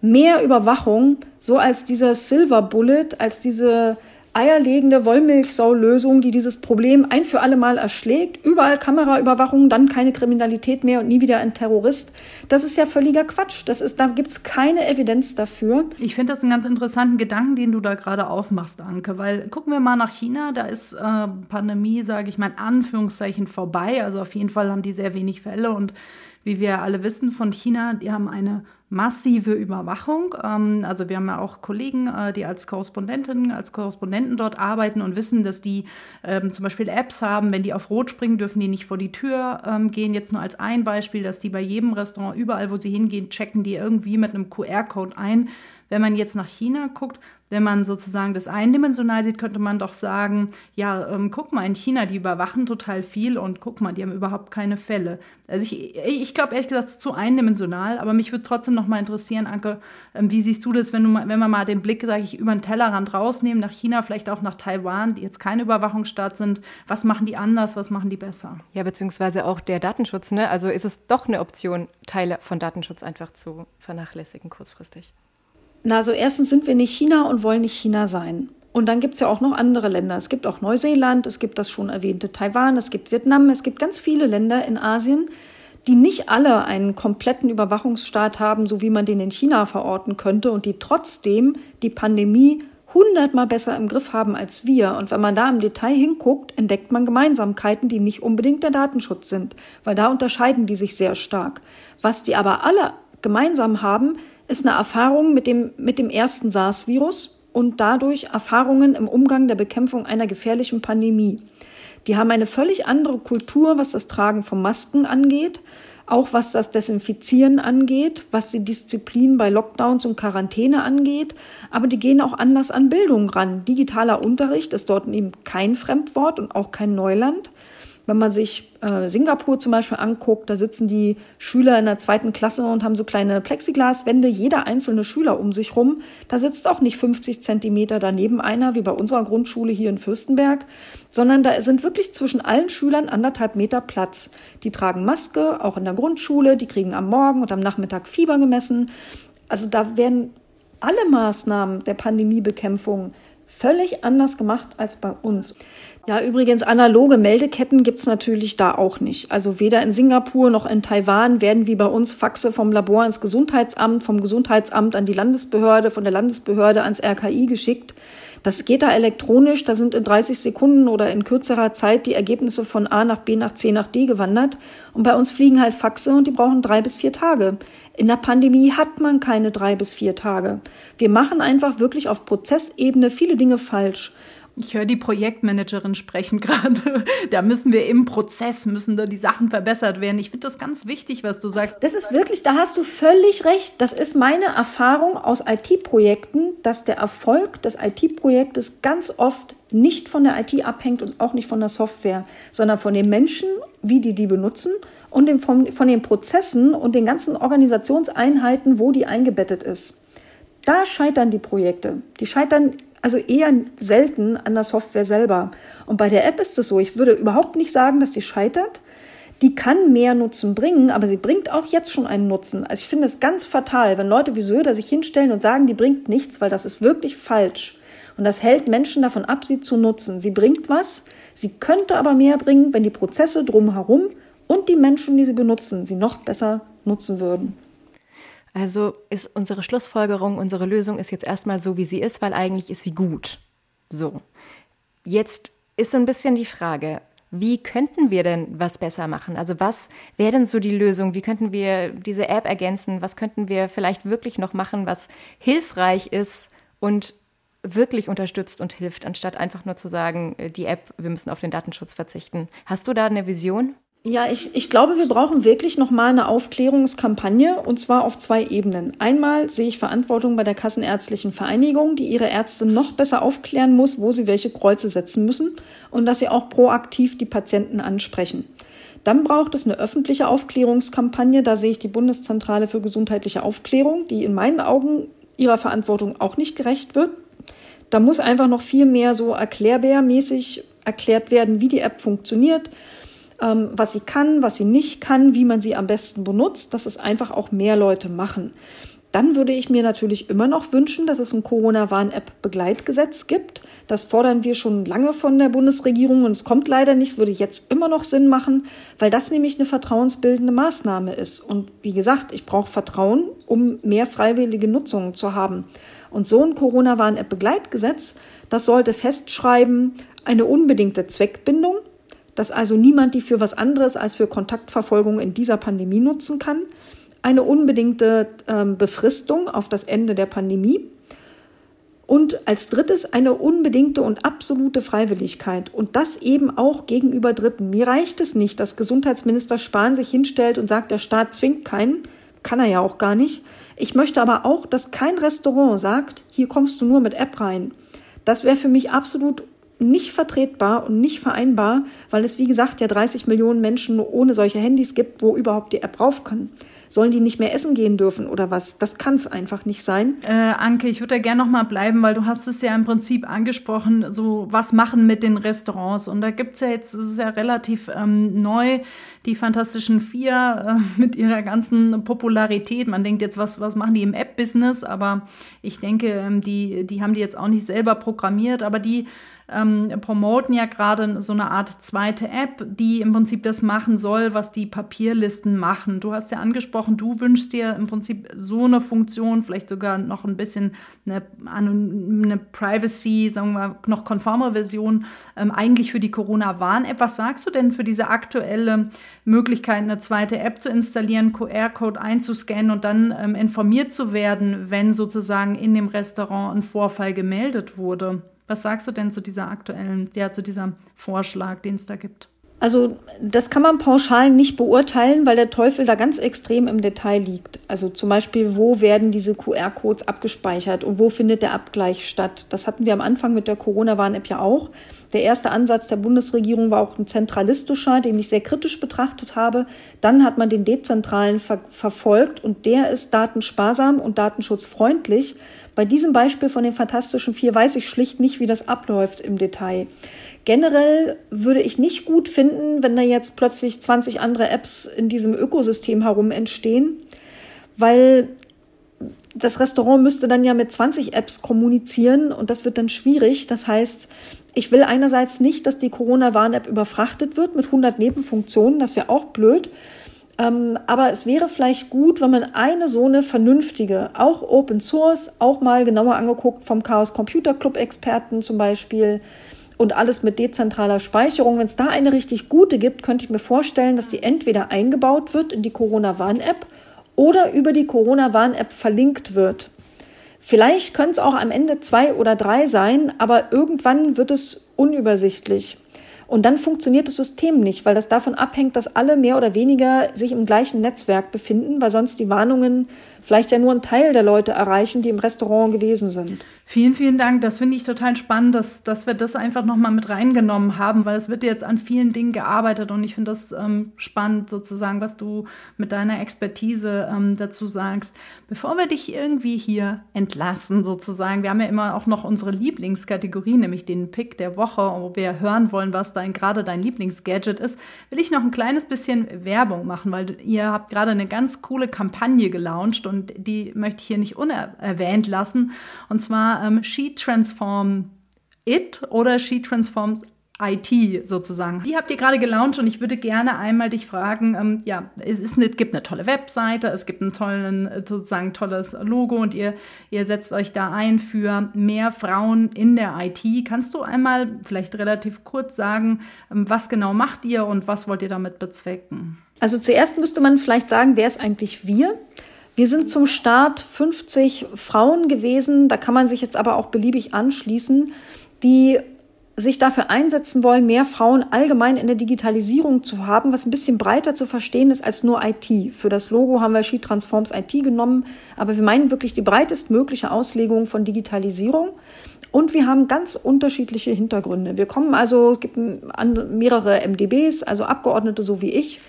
mehr Überwachung, so als dieser Silver Bullet, als diese eierlegende Wollmilchsau-Lösung, die dieses Problem ein für alle Mal erschlägt. Überall Kameraüberwachung, dann keine Kriminalität mehr und nie wieder ein Terrorist. Das ist ja völliger Quatsch. Das ist, da gibt es keine Evidenz dafür. Ich finde das einen ganz interessanten Gedanken, den du da gerade aufmachst, Anke, weil gucken wir mal nach China, da ist äh, Pandemie, sage ich mal in Anführungszeichen, vorbei. Also auf jeden Fall haben die sehr wenig Fälle und wie wir alle wissen von China, die haben eine massive Überwachung. Ähm, also wir haben ja auch Kollegen, äh, die als Korrespondentinnen, als Korrespondenten dort arbeiten und wissen, dass die ähm, zum Beispiel Apps haben, wenn die auf Rot springen, dürfen die nicht vor die Tür ähm, gehen. Jetzt nur als ein Beispiel, dass die bei jedem Restaurant, überall wo sie hingehen, checken die irgendwie mit einem QR-Code ein. Wenn man jetzt nach China guckt, wenn man sozusagen das eindimensional sieht, könnte man doch sagen, ja, ähm, guck mal, in China, die überwachen total viel und guck mal, die haben überhaupt keine Fälle. Also ich, ich glaube ehrlich gesagt, es ist zu eindimensional, aber mich würde trotzdem noch mal interessieren, Anke, ähm, wie siehst du das, wenn, du mal, wenn wir mal den Blick, sage ich, über den Tellerrand rausnehmen, nach China, vielleicht auch nach Taiwan, die jetzt keine Überwachungsstaat sind, was machen die anders, was machen die besser? Ja, beziehungsweise auch der Datenschutz, ne? Also ist es doch eine Option, Teile von Datenschutz einfach zu vernachlässigen kurzfristig? Na, also erstens sind wir nicht China und wollen nicht China sein. Und dann gibt es ja auch noch andere Länder. Es gibt auch Neuseeland, es gibt das schon erwähnte Taiwan, es gibt Vietnam, es gibt ganz viele Länder in Asien, die nicht alle einen kompletten Überwachungsstaat haben, so wie man den in China verorten könnte und die trotzdem die Pandemie hundertmal besser im Griff haben als wir. Und wenn man da im Detail hinguckt, entdeckt man Gemeinsamkeiten, die nicht unbedingt der Datenschutz sind, weil da unterscheiden die sich sehr stark. Was die aber alle gemeinsam haben, ist eine Erfahrung mit dem, mit dem ersten SARS-Virus und dadurch Erfahrungen im Umgang der Bekämpfung einer gefährlichen Pandemie. Die haben eine völlig andere Kultur, was das Tragen von Masken angeht, auch was das Desinfizieren angeht, was die Disziplin bei Lockdowns und Quarantäne angeht. Aber die gehen auch anders an Bildung ran. Digitaler Unterricht ist dort eben kein Fremdwort und auch kein Neuland. Wenn man sich äh, Singapur zum Beispiel anguckt, da sitzen die Schüler in der zweiten Klasse und haben so kleine Plexiglaswände, jeder einzelne Schüler um sich rum. Da sitzt auch nicht 50 Zentimeter daneben einer, wie bei unserer Grundschule hier in Fürstenberg, sondern da sind wirklich zwischen allen Schülern anderthalb Meter Platz. Die tragen Maske, auch in der Grundschule, die kriegen am Morgen und am Nachmittag Fieber gemessen. Also da werden alle Maßnahmen der Pandemiebekämpfung völlig anders gemacht als bei uns. Ja, übrigens, analoge Meldeketten gibt's natürlich da auch nicht. Also weder in Singapur noch in Taiwan werden wie bei uns Faxe vom Labor ins Gesundheitsamt, vom Gesundheitsamt an die Landesbehörde, von der Landesbehörde ans RKI geschickt. Das geht da elektronisch, da sind in 30 Sekunden oder in kürzerer Zeit die Ergebnisse von A nach B nach C nach D gewandert. Und bei uns fliegen halt Faxe und die brauchen drei bis vier Tage. In der Pandemie hat man keine drei bis vier Tage. Wir machen einfach wirklich auf Prozessebene viele Dinge falsch. Ich höre die Projektmanagerin sprechen gerade. Da müssen wir im Prozess, müssen da die Sachen verbessert werden. Ich finde das ganz wichtig, was du sagst. Das ist wirklich, da hast du völlig recht. Das ist meine Erfahrung aus IT-Projekten, dass der Erfolg des IT-Projektes ganz oft nicht von der IT abhängt und auch nicht von der Software, sondern von den Menschen, wie die die benutzen und von, von den Prozessen und den ganzen Organisationseinheiten, wo die eingebettet ist. Da scheitern die Projekte. Die scheitern also eher selten an der Software selber. Und bei der App ist es so, ich würde überhaupt nicht sagen, dass sie scheitert. Die kann mehr Nutzen bringen, aber sie bringt auch jetzt schon einen Nutzen. Also ich finde es ganz fatal, wenn Leute wie Söder sich hinstellen und sagen, die bringt nichts, weil das ist wirklich falsch. Und das hält Menschen davon ab, sie zu nutzen. Sie bringt was, sie könnte aber mehr bringen, wenn die Prozesse drumherum und die Menschen, die sie benutzen, sie noch besser nutzen würden. Also ist unsere Schlussfolgerung, unsere Lösung ist jetzt erstmal so, wie sie ist, weil eigentlich ist sie gut. So. Jetzt ist so ein bisschen die Frage, wie könnten wir denn was besser machen? Also was wäre denn so die Lösung? Wie könnten wir diese App ergänzen? Was könnten wir vielleicht wirklich noch machen, was hilfreich ist und wirklich unterstützt und hilft, anstatt einfach nur zu sagen, äh, die App, wir müssen auf den Datenschutz verzichten. Hast du da eine Vision? Ja, ich, ich glaube, wir brauchen wirklich nochmal eine Aufklärungskampagne und zwar auf zwei Ebenen. Einmal sehe ich Verantwortung bei der Kassenärztlichen Vereinigung, die ihre Ärzte noch besser aufklären muss, wo sie welche Kreuze setzen müssen und dass sie auch proaktiv die Patienten ansprechen. Dann braucht es eine öffentliche Aufklärungskampagne. Da sehe ich die Bundeszentrale für gesundheitliche Aufklärung, die in meinen Augen ihrer Verantwortung auch nicht gerecht wird. Da muss einfach noch viel mehr so erklärbärmäßig erklärt werden, wie die App funktioniert, ähm, was sie kann, was sie nicht kann, wie man sie am besten benutzt, dass es einfach auch mehr Leute machen. Dann würde ich mir natürlich immer noch wünschen, dass es ein Corona-Warn-App-Begleitgesetz gibt. Das fordern wir schon lange von der Bundesregierung und es kommt leider nicht. Es würde jetzt immer noch Sinn machen, weil das nämlich eine vertrauensbildende Maßnahme ist. Und wie gesagt, ich brauche Vertrauen, um mehr freiwillige Nutzungen zu haben. Und so ein Corona-Warn-App-Begleitgesetz, das sollte festschreiben, eine unbedingte Zweckbindung, dass also niemand die für was anderes als für Kontaktverfolgung in dieser Pandemie nutzen kann, eine unbedingte ähm, Befristung auf das Ende der Pandemie und als drittes eine unbedingte und absolute Freiwilligkeit und das eben auch gegenüber Dritten. Mir reicht es nicht, dass Gesundheitsminister Spahn sich hinstellt und sagt, der Staat zwingt keinen, kann er ja auch gar nicht. Ich möchte aber auch, dass kein Restaurant sagt, hier kommst du nur mit App rein. Das wäre für mich absolut nicht vertretbar und nicht vereinbar, weil es, wie gesagt, ja 30 Millionen Menschen ohne solche Handys gibt, wo überhaupt die App rauf kann. Sollen die nicht mehr essen gehen dürfen oder was? Das kann es einfach nicht sein. Äh, Anke, ich würde da gerne noch mal bleiben, weil du hast es ja im Prinzip angesprochen, so was machen mit den Restaurants. Und da gibt es ja jetzt, es ist ja relativ ähm, neu, die Fantastischen Vier äh, mit ihrer ganzen Popularität. Man denkt jetzt, was, was machen die im App-Business? Aber ich denke, ähm, die, die haben die jetzt auch nicht selber programmiert, aber die ähm, promoten ja gerade so eine Art zweite App, die im Prinzip das machen soll, was die Papierlisten machen. Du hast ja angesprochen, du wünschst dir im Prinzip so eine Funktion, vielleicht sogar noch ein bisschen eine, eine Privacy, sagen wir noch konforme Version, ähm, eigentlich für die Corona-Warn-App. Was sagst du denn für diese aktuelle Möglichkeit, eine zweite App zu installieren, QR-Code einzuscannen und dann ähm, informiert zu werden, wenn sozusagen in dem Restaurant ein Vorfall gemeldet wurde? Was sagst du denn zu dieser aktuellen, ja, zu diesem Vorschlag, den es da gibt? Also das kann man pauschal nicht beurteilen, weil der Teufel da ganz extrem im Detail liegt. Also zum Beispiel, wo werden diese QR-Codes abgespeichert und wo findet der Abgleich statt? Das hatten wir am Anfang mit der Corona-Warn-App ja auch. Der erste Ansatz der Bundesregierung war auch ein zentralistischer, den ich sehr kritisch betrachtet habe. Dann hat man den dezentralen ver verfolgt und der ist datensparsam und datenschutzfreundlich. Bei diesem Beispiel von den Fantastischen Vier weiß ich schlicht nicht, wie das abläuft im Detail. Generell würde ich nicht gut finden, wenn da jetzt plötzlich 20 andere Apps in diesem Ökosystem herum entstehen, weil das Restaurant müsste dann ja mit 20 Apps kommunizieren und das wird dann schwierig. Das heißt, ich will einerseits nicht, dass die Corona-Warn-App überfrachtet wird mit 100 Nebenfunktionen, das wäre auch blöd. Ähm, aber es wäre vielleicht gut, wenn man eine so eine vernünftige, auch Open Source, auch mal genauer angeguckt vom Chaos Computer Club Experten zum Beispiel und alles mit dezentraler Speicherung. Wenn es da eine richtig gute gibt, könnte ich mir vorstellen, dass die entweder eingebaut wird in die Corona-Warn-App oder über die Corona-Warn-App verlinkt wird. Vielleicht können es auch am Ende zwei oder drei sein, aber irgendwann wird es unübersichtlich. Und dann funktioniert das System nicht, weil das davon abhängt, dass alle mehr oder weniger sich im gleichen Netzwerk befinden, weil sonst die Warnungen vielleicht ja nur einen Teil der Leute erreichen, die im Restaurant gewesen sind. Vielen, vielen Dank. Das finde ich total spannend, dass, dass wir das einfach nochmal mit reingenommen haben, weil es wird jetzt an vielen Dingen gearbeitet und ich finde das ähm, spannend sozusagen, was du mit deiner Expertise ähm, dazu sagst. Bevor wir dich irgendwie hier entlassen sozusagen, wir haben ja immer auch noch unsere Lieblingskategorie, nämlich den Pick der Woche, wo wir hören wollen, was dein gerade dein Lieblingsgadget ist, will ich noch ein kleines bisschen Werbung machen, weil ihr habt gerade eine ganz coole Kampagne gelauncht und die möchte ich hier nicht unerwähnt lassen. Und zwar ähm, She Transform It oder She Transforms IT sozusagen. Die habt ihr gerade gelauncht und ich würde gerne einmal dich fragen, ähm, ja, es ist eine, gibt eine tolle Webseite, es gibt ein tollen, sozusagen tolles Logo und ihr, ihr setzt euch da ein für mehr Frauen in der IT. Kannst du einmal vielleicht relativ kurz sagen, ähm, was genau macht ihr und was wollt ihr damit bezwecken? Also zuerst müsste man vielleicht sagen, wer ist eigentlich wir? Wir sind zum Start 50 Frauen gewesen, da kann man sich jetzt aber auch beliebig anschließen, die sich dafür einsetzen wollen, mehr Frauen allgemein in der Digitalisierung zu haben, was ein bisschen breiter zu verstehen ist als nur IT. Für das Logo haben wir She Transforms IT genommen, aber wir meinen wirklich die breitestmögliche Auslegung von Digitalisierung. Und wir haben ganz unterschiedliche Hintergründe. Wir kommen also, gibt mehrere MDBs, also Abgeordnete so wie ich,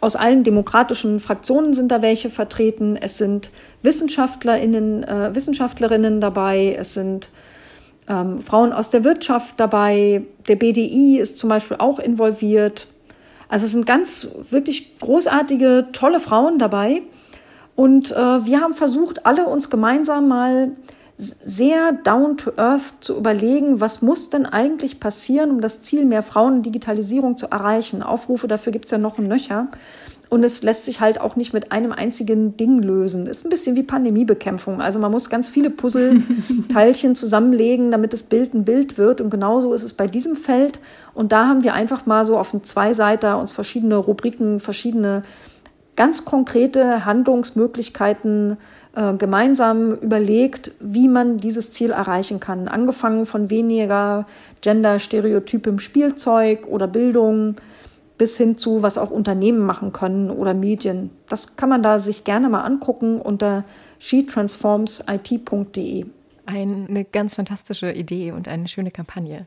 aus allen demokratischen Fraktionen sind da welche vertreten. Es sind WissenschaftlerInnen, äh, Wissenschaftlerinnen dabei. Es sind ähm, Frauen aus der Wirtschaft dabei. Der BDI ist zum Beispiel auch involviert. Also es sind ganz wirklich großartige, tolle Frauen dabei. Und äh, wir haben versucht, alle uns gemeinsam mal sehr down to earth zu überlegen, was muss denn eigentlich passieren, um das Ziel mehr Frauen in Digitalisierung zu erreichen. Aufrufe dafür gibt es ja noch ein Nöcher. Und es lässt sich halt auch nicht mit einem einzigen Ding lösen. Ist ein bisschen wie Pandemiebekämpfung. Also man muss ganz viele Puzzleteilchen zusammenlegen, damit das Bild ein Bild wird. Und genauso ist es bei diesem Feld. Und da haben wir einfach mal so auf dem Zweiseiter uns verschiedene Rubriken, verschiedene ganz konkrete Handlungsmöglichkeiten äh, gemeinsam überlegt, wie man dieses Ziel erreichen kann. Angefangen von weniger Gender-Stereotypem Spielzeug oder Bildung bis hin zu, was auch Unternehmen machen können oder Medien. Das kann man da sich gerne mal angucken unter shetransformsit.de. Eine ganz fantastische Idee und eine schöne Kampagne.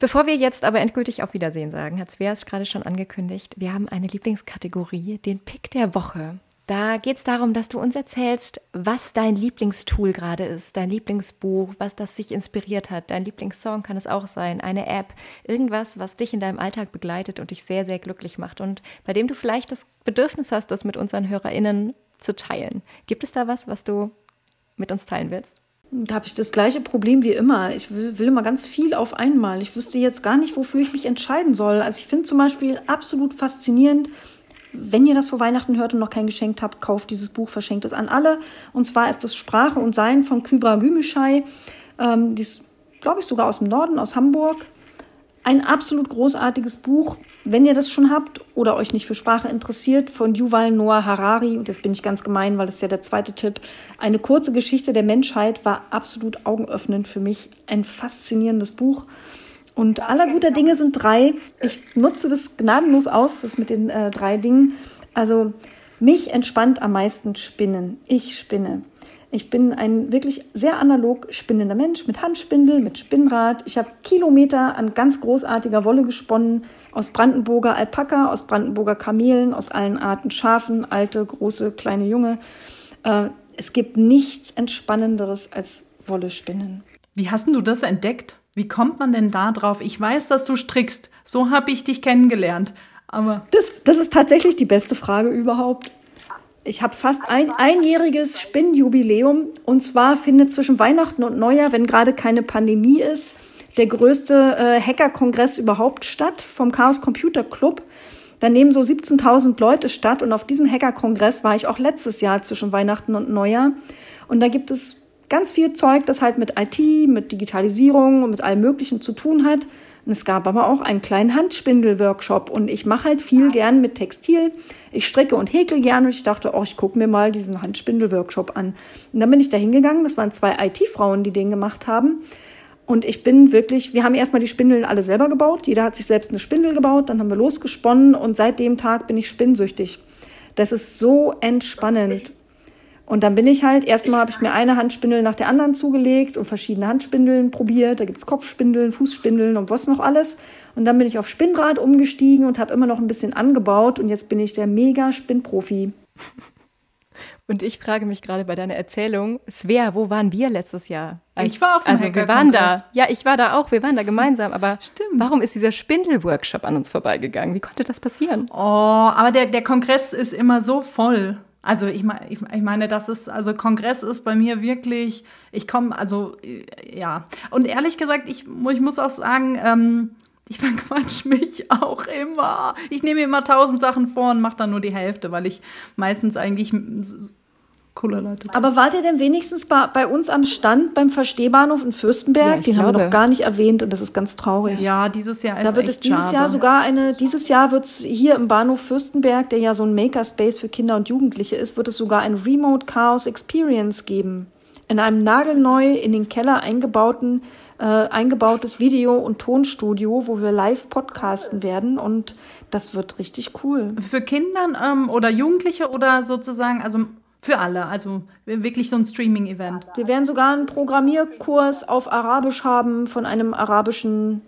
Bevor wir jetzt aber endgültig auf Wiedersehen sagen, hat Svea es gerade schon angekündigt, wir haben eine Lieblingskategorie, den Pick der Woche. Da geht es darum, dass du uns erzählst, was dein Lieblingstool gerade ist, dein Lieblingsbuch, was das sich inspiriert hat. Dein Lieblingssong kann es auch sein, eine App, irgendwas, was dich in deinem Alltag begleitet und dich sehr, sehr glücklich macht und bei dem du vielleicht das Bedürfnis hast, das mit unseren HörerInnen zu teilen. Gibt es da was, was du mit uns teilen willst? Da habe ich das gleiche Problem wie immer. Ich will, will immer ganz viel auf einmal. Ich wüsste jetzt gar nicht, wofür ich mich entscheiden soll. Also ich finde zum Beispiel absolut faszinierend, wenn ihr das vor Weihnachten hört und noch kein geschenkt habt, kauft dieses Buch, verschenkt es an alle. Und zwar ist es Sprache und Sein von Kybra Gümüşay. Ähm, die ist, glaube ich, sogar aus dem Norden, aus Hamburg. Ein absolut großartiges Buch, wenn ihr das schon habt oder euch nicht für Sprache interessiert, von Yuval Noah Harari. Und jetzt bin ich ganz gemein, weil das ist ja der zweite Tipp. Eine kurze Geschichte der Menschheit war absolut augenöffnend für mich. Ein faszinierendes Buch. Und aller guter Dinge sind drei. Ich nutze das gnadenlos aus, das mit den äh, drei Dingen. Also mich entspannt am meisten Spinnen. Ich spinne. Ich bin ein wirklich sehr analog spinnender Mensch mit Handspindel, mit Spinnrad. Ich habe Kilometer an ganz großartiger Wolle gesponnen aus Brandenburger Alpaka, aus Brandenburger Kamelen, aus allen Arten Schafen, alte, große, kleine, junge. Äh, es gibt nichts Entspannenderes als Wolle spinnen. Wie hast du das entdeckt? Wie kommt man denn da drauf? Ich weiß, dass du strickst. So habe ich dich kennengelernt. Aber das, das ist tatsächlich die beste Frage überhaupt. Ich habe fast ein einjähriges Spinnjubiläum. Und zwar findet zwischen Weihnachten und Neujahr, wenn gerade keine Pandemie ist, der größte äh, Hacker-Kongress überhaupt statt vom Chaos Computer Club. Da nehmen so 17.000 Leute statt. Und auf diesem Hacker-Kongress war ich auch letztes Jahr zwischen Weihnachten und Neujahr. Und da gibt es ganz viel Zeug, das halt mit IT, mit Digitalisierung und mit allem Möglichen zu tun hat. Und es gab aber auch einen kleinen Handspindel-Workshop und ich mache halt viel gern mit Textil. Ich stricke und häkel gern und ich dachte, oh, ich gucke mir mal diesen Handspindel-Workshop an. Und dann bin ich da hingegangen, das waren zwei IT-Frauen, die den gemacht haben. Und ich bin wirklich, wir haben erstmal die Spindeln alle selber gebaut. Jeder hat sich selbst eine Spindel gebaut, dann haben wir losgesponnen und seit dem Tag bin ich spinnsüchtig. Das ist so entspannend. Und dann bin ich halt, erstmal habe ich mir eine Handspindel nach der anderen zugelegt und verschiedene Handspindeln probiert. Da gibt es Kopfspindeln, Fußspindeln und was noch alles. Und dann bin ich auf Spinnrad umgestiegen und habe immer noch ein bisschen angebaut. Und jetzt bin ich der mega Spinnprofi. Und ich frage mich gerade bei deiner Erzählung, Svea, wo waren wir letztes Jahr? Als, ich war auf dem Also wir waren da. Ja, ich war da auch. Wir waren da gemeinsam. Aber Stimmt. warum ist dieser Spindel-Workshop an uns vorbeigegangen? Wie konnte das passieren? Oh, aber der, der Kongress ist immer so voll. Also ich, ich, ich meine, das ist, also Kongress ist bei mir wirklich, ich komme, also ja. Und ehrlich gesagt, ich, ich muss auch sagen, ähm, ich verquatsch mich auch immer. Ich nehme immer tausend Sachen vor und mache dann nur die Hälfte, weil ich meistens eigentlich Cooler Leute. Aber wart ihr denn wenigstens bei, bei uns am Stand beim Verstehbahnhof in Fürstenberg? Ja, Den glaube. haben wir noch gar nicht erwähnt und das ist ganz traurig. Ja, dieses Jahr ist Da wird es dieses schade. Jahr sogar eine, dieses Jahr wird es hier im Bahnhof Fürstenberg, der ja so ein Makerspace für Kinder und Jugendliche ist, wird es sogar ein Remote Chaos Experience geben. In einem nagelneu in den Keller eingebauten äh, eingebautes Video- und Tonstudio, wo wir live podcasten werden und das wird richtig cool. Für Kinder ähm, oder Jugendliche oder sozusagen, also für alle, also wirklich so ein Streaming-Event. Wir werden sogar einen Programmierkurs auf Arabisch haben von einem arabischen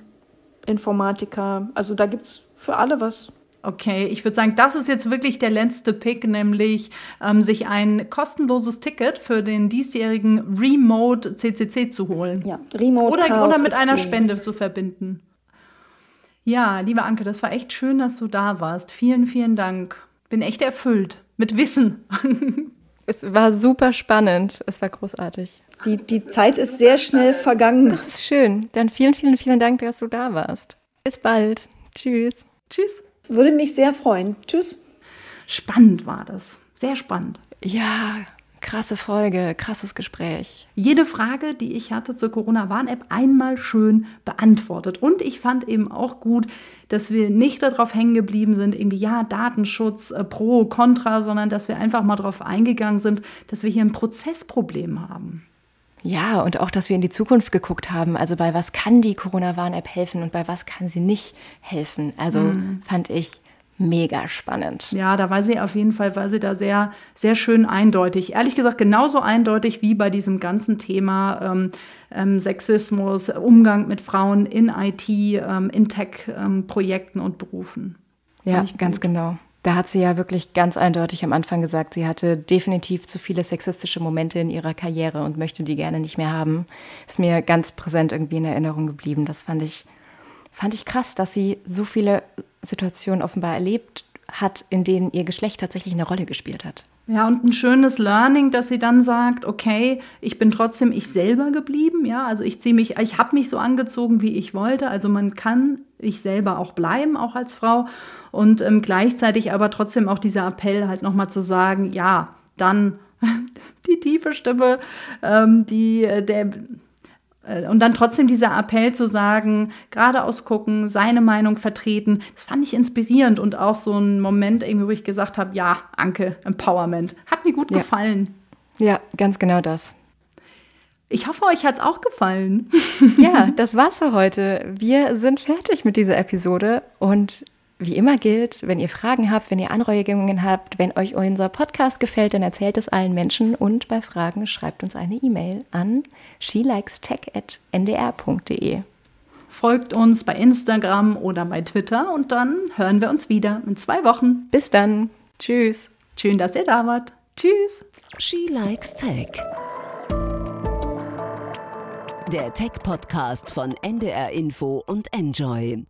Informatiker. Also da gibt es für alle was. Okay, ich würde sagen, das ist jetzt wirklich der letzte Pick, nämlich ähm, sich ein kostenloses Ticket für den diesjährigen Remote CCC zu holen. Ja, Remote oder, Chaos oder mit einer Experience. Spende zu verbinden. Ja, liebe Anke, das war echt schön, dass du da warst. Vielen, vielen Dank. Bin echt erfüllt mit Wissen. Es war super spannend. Es war großartig. Die, die Zeit ist sehr schnell vergangen. Das ist schön. Dann vielen, vielen, vielen Dank, dass du da warst. Bis bald. Tschüss. Tschüss. Würde mich sehr freuen. Tschüss. Spannend war das. Sehr spannend. Ja, krasse Folge, krasses Gespräch. Jede Frage, die ich hatte zur Corona-Warn-App, einmal schön beantwortet. Und ich fand eben auch gut, dass wir nicht darauf hängen geblieben sind, irgendwie, ja, Datenschutz, äh, pro, contra, sondern dass wir einfach mal darauf eingegangen sind, dass wir hier ein Prozessproblem haben. Ja, und auch, dass wir in die Zukunft geguckt haben. Also bei was kann die Corona-Warn-App helfen und bei was kann sie nicht helfen. Also fand ich mega spannend. Ja, da war sie auf jeden Fall, war sie da sehr, sehr schön eindeutig. Ehrlich gesagt, genauso eindeutig wie bei diesem ganzen Thema ähm, ähm, Sexismus, Umgang mit Frauen in IT, ähm, in Tech-Projekten und Berufen. Ja, ganz genau. Da hat sie ja wirklich ganz eindeutig am Anfang gesagt, sie hatte definitiv zu viele sexistische Momente in ihrer Karriere und möchte die gerne nicht mehr haben. Ist mir ganz präsent irgendwie in Erinnerung geblieben. Das fand ich, fand ich krass, dass sie so viele Situationen offenbar erlebt hat, in denen ihr Geschlecht tatsächlich eine Rolle gespielt hat. Ja, und ein schönes Learning, dass sie dann sagt, okay, ich bin trotzdem ich selber geblieben, ja, also ich ziehe mich, ich habe mich so angezogen, wie ich wollte, also man kann ich selber auch bleiben, auch als Frau und ähm, gleichzeitig aber trotzdem auch dieser Appell halt nochmal zu sagen, ja, dann die tiefe Stimme, ähm, die äh, der und dann trotzdem dieser Appell zu sagen, geradeaus gucken, seine Meinung vertreten, das fand ich inspirierend und auch so ein Moment, irgendwie, wo ich gesagt habe, ja, Anke, Empowerment. Hat mir gut Ja. gefallen. Ja, ganz genau das. Ich hoffe, euch hat's auch gefallen. Ja, das war's für heute. Wir sind fertig mit dieser Episode und wie immer gilt, wenn ihr Fragen habt, wenn ihr Anregungen habt, wenn euch unser Podcast gefällt, dann erzählt es allen Menschen und bei Fragen schreibt uns eine E-Mail an shelikestech@ndr.de. Folgt uns bei Instagram oder bei Twitter und dann hören wir uns wieder in zwei Wochen. Bis dann. Tschüss. Schön, dass ihr da wart. Tschüss. She Likes Tech. Der Tech-Podcast von NDR Info und Enjoy.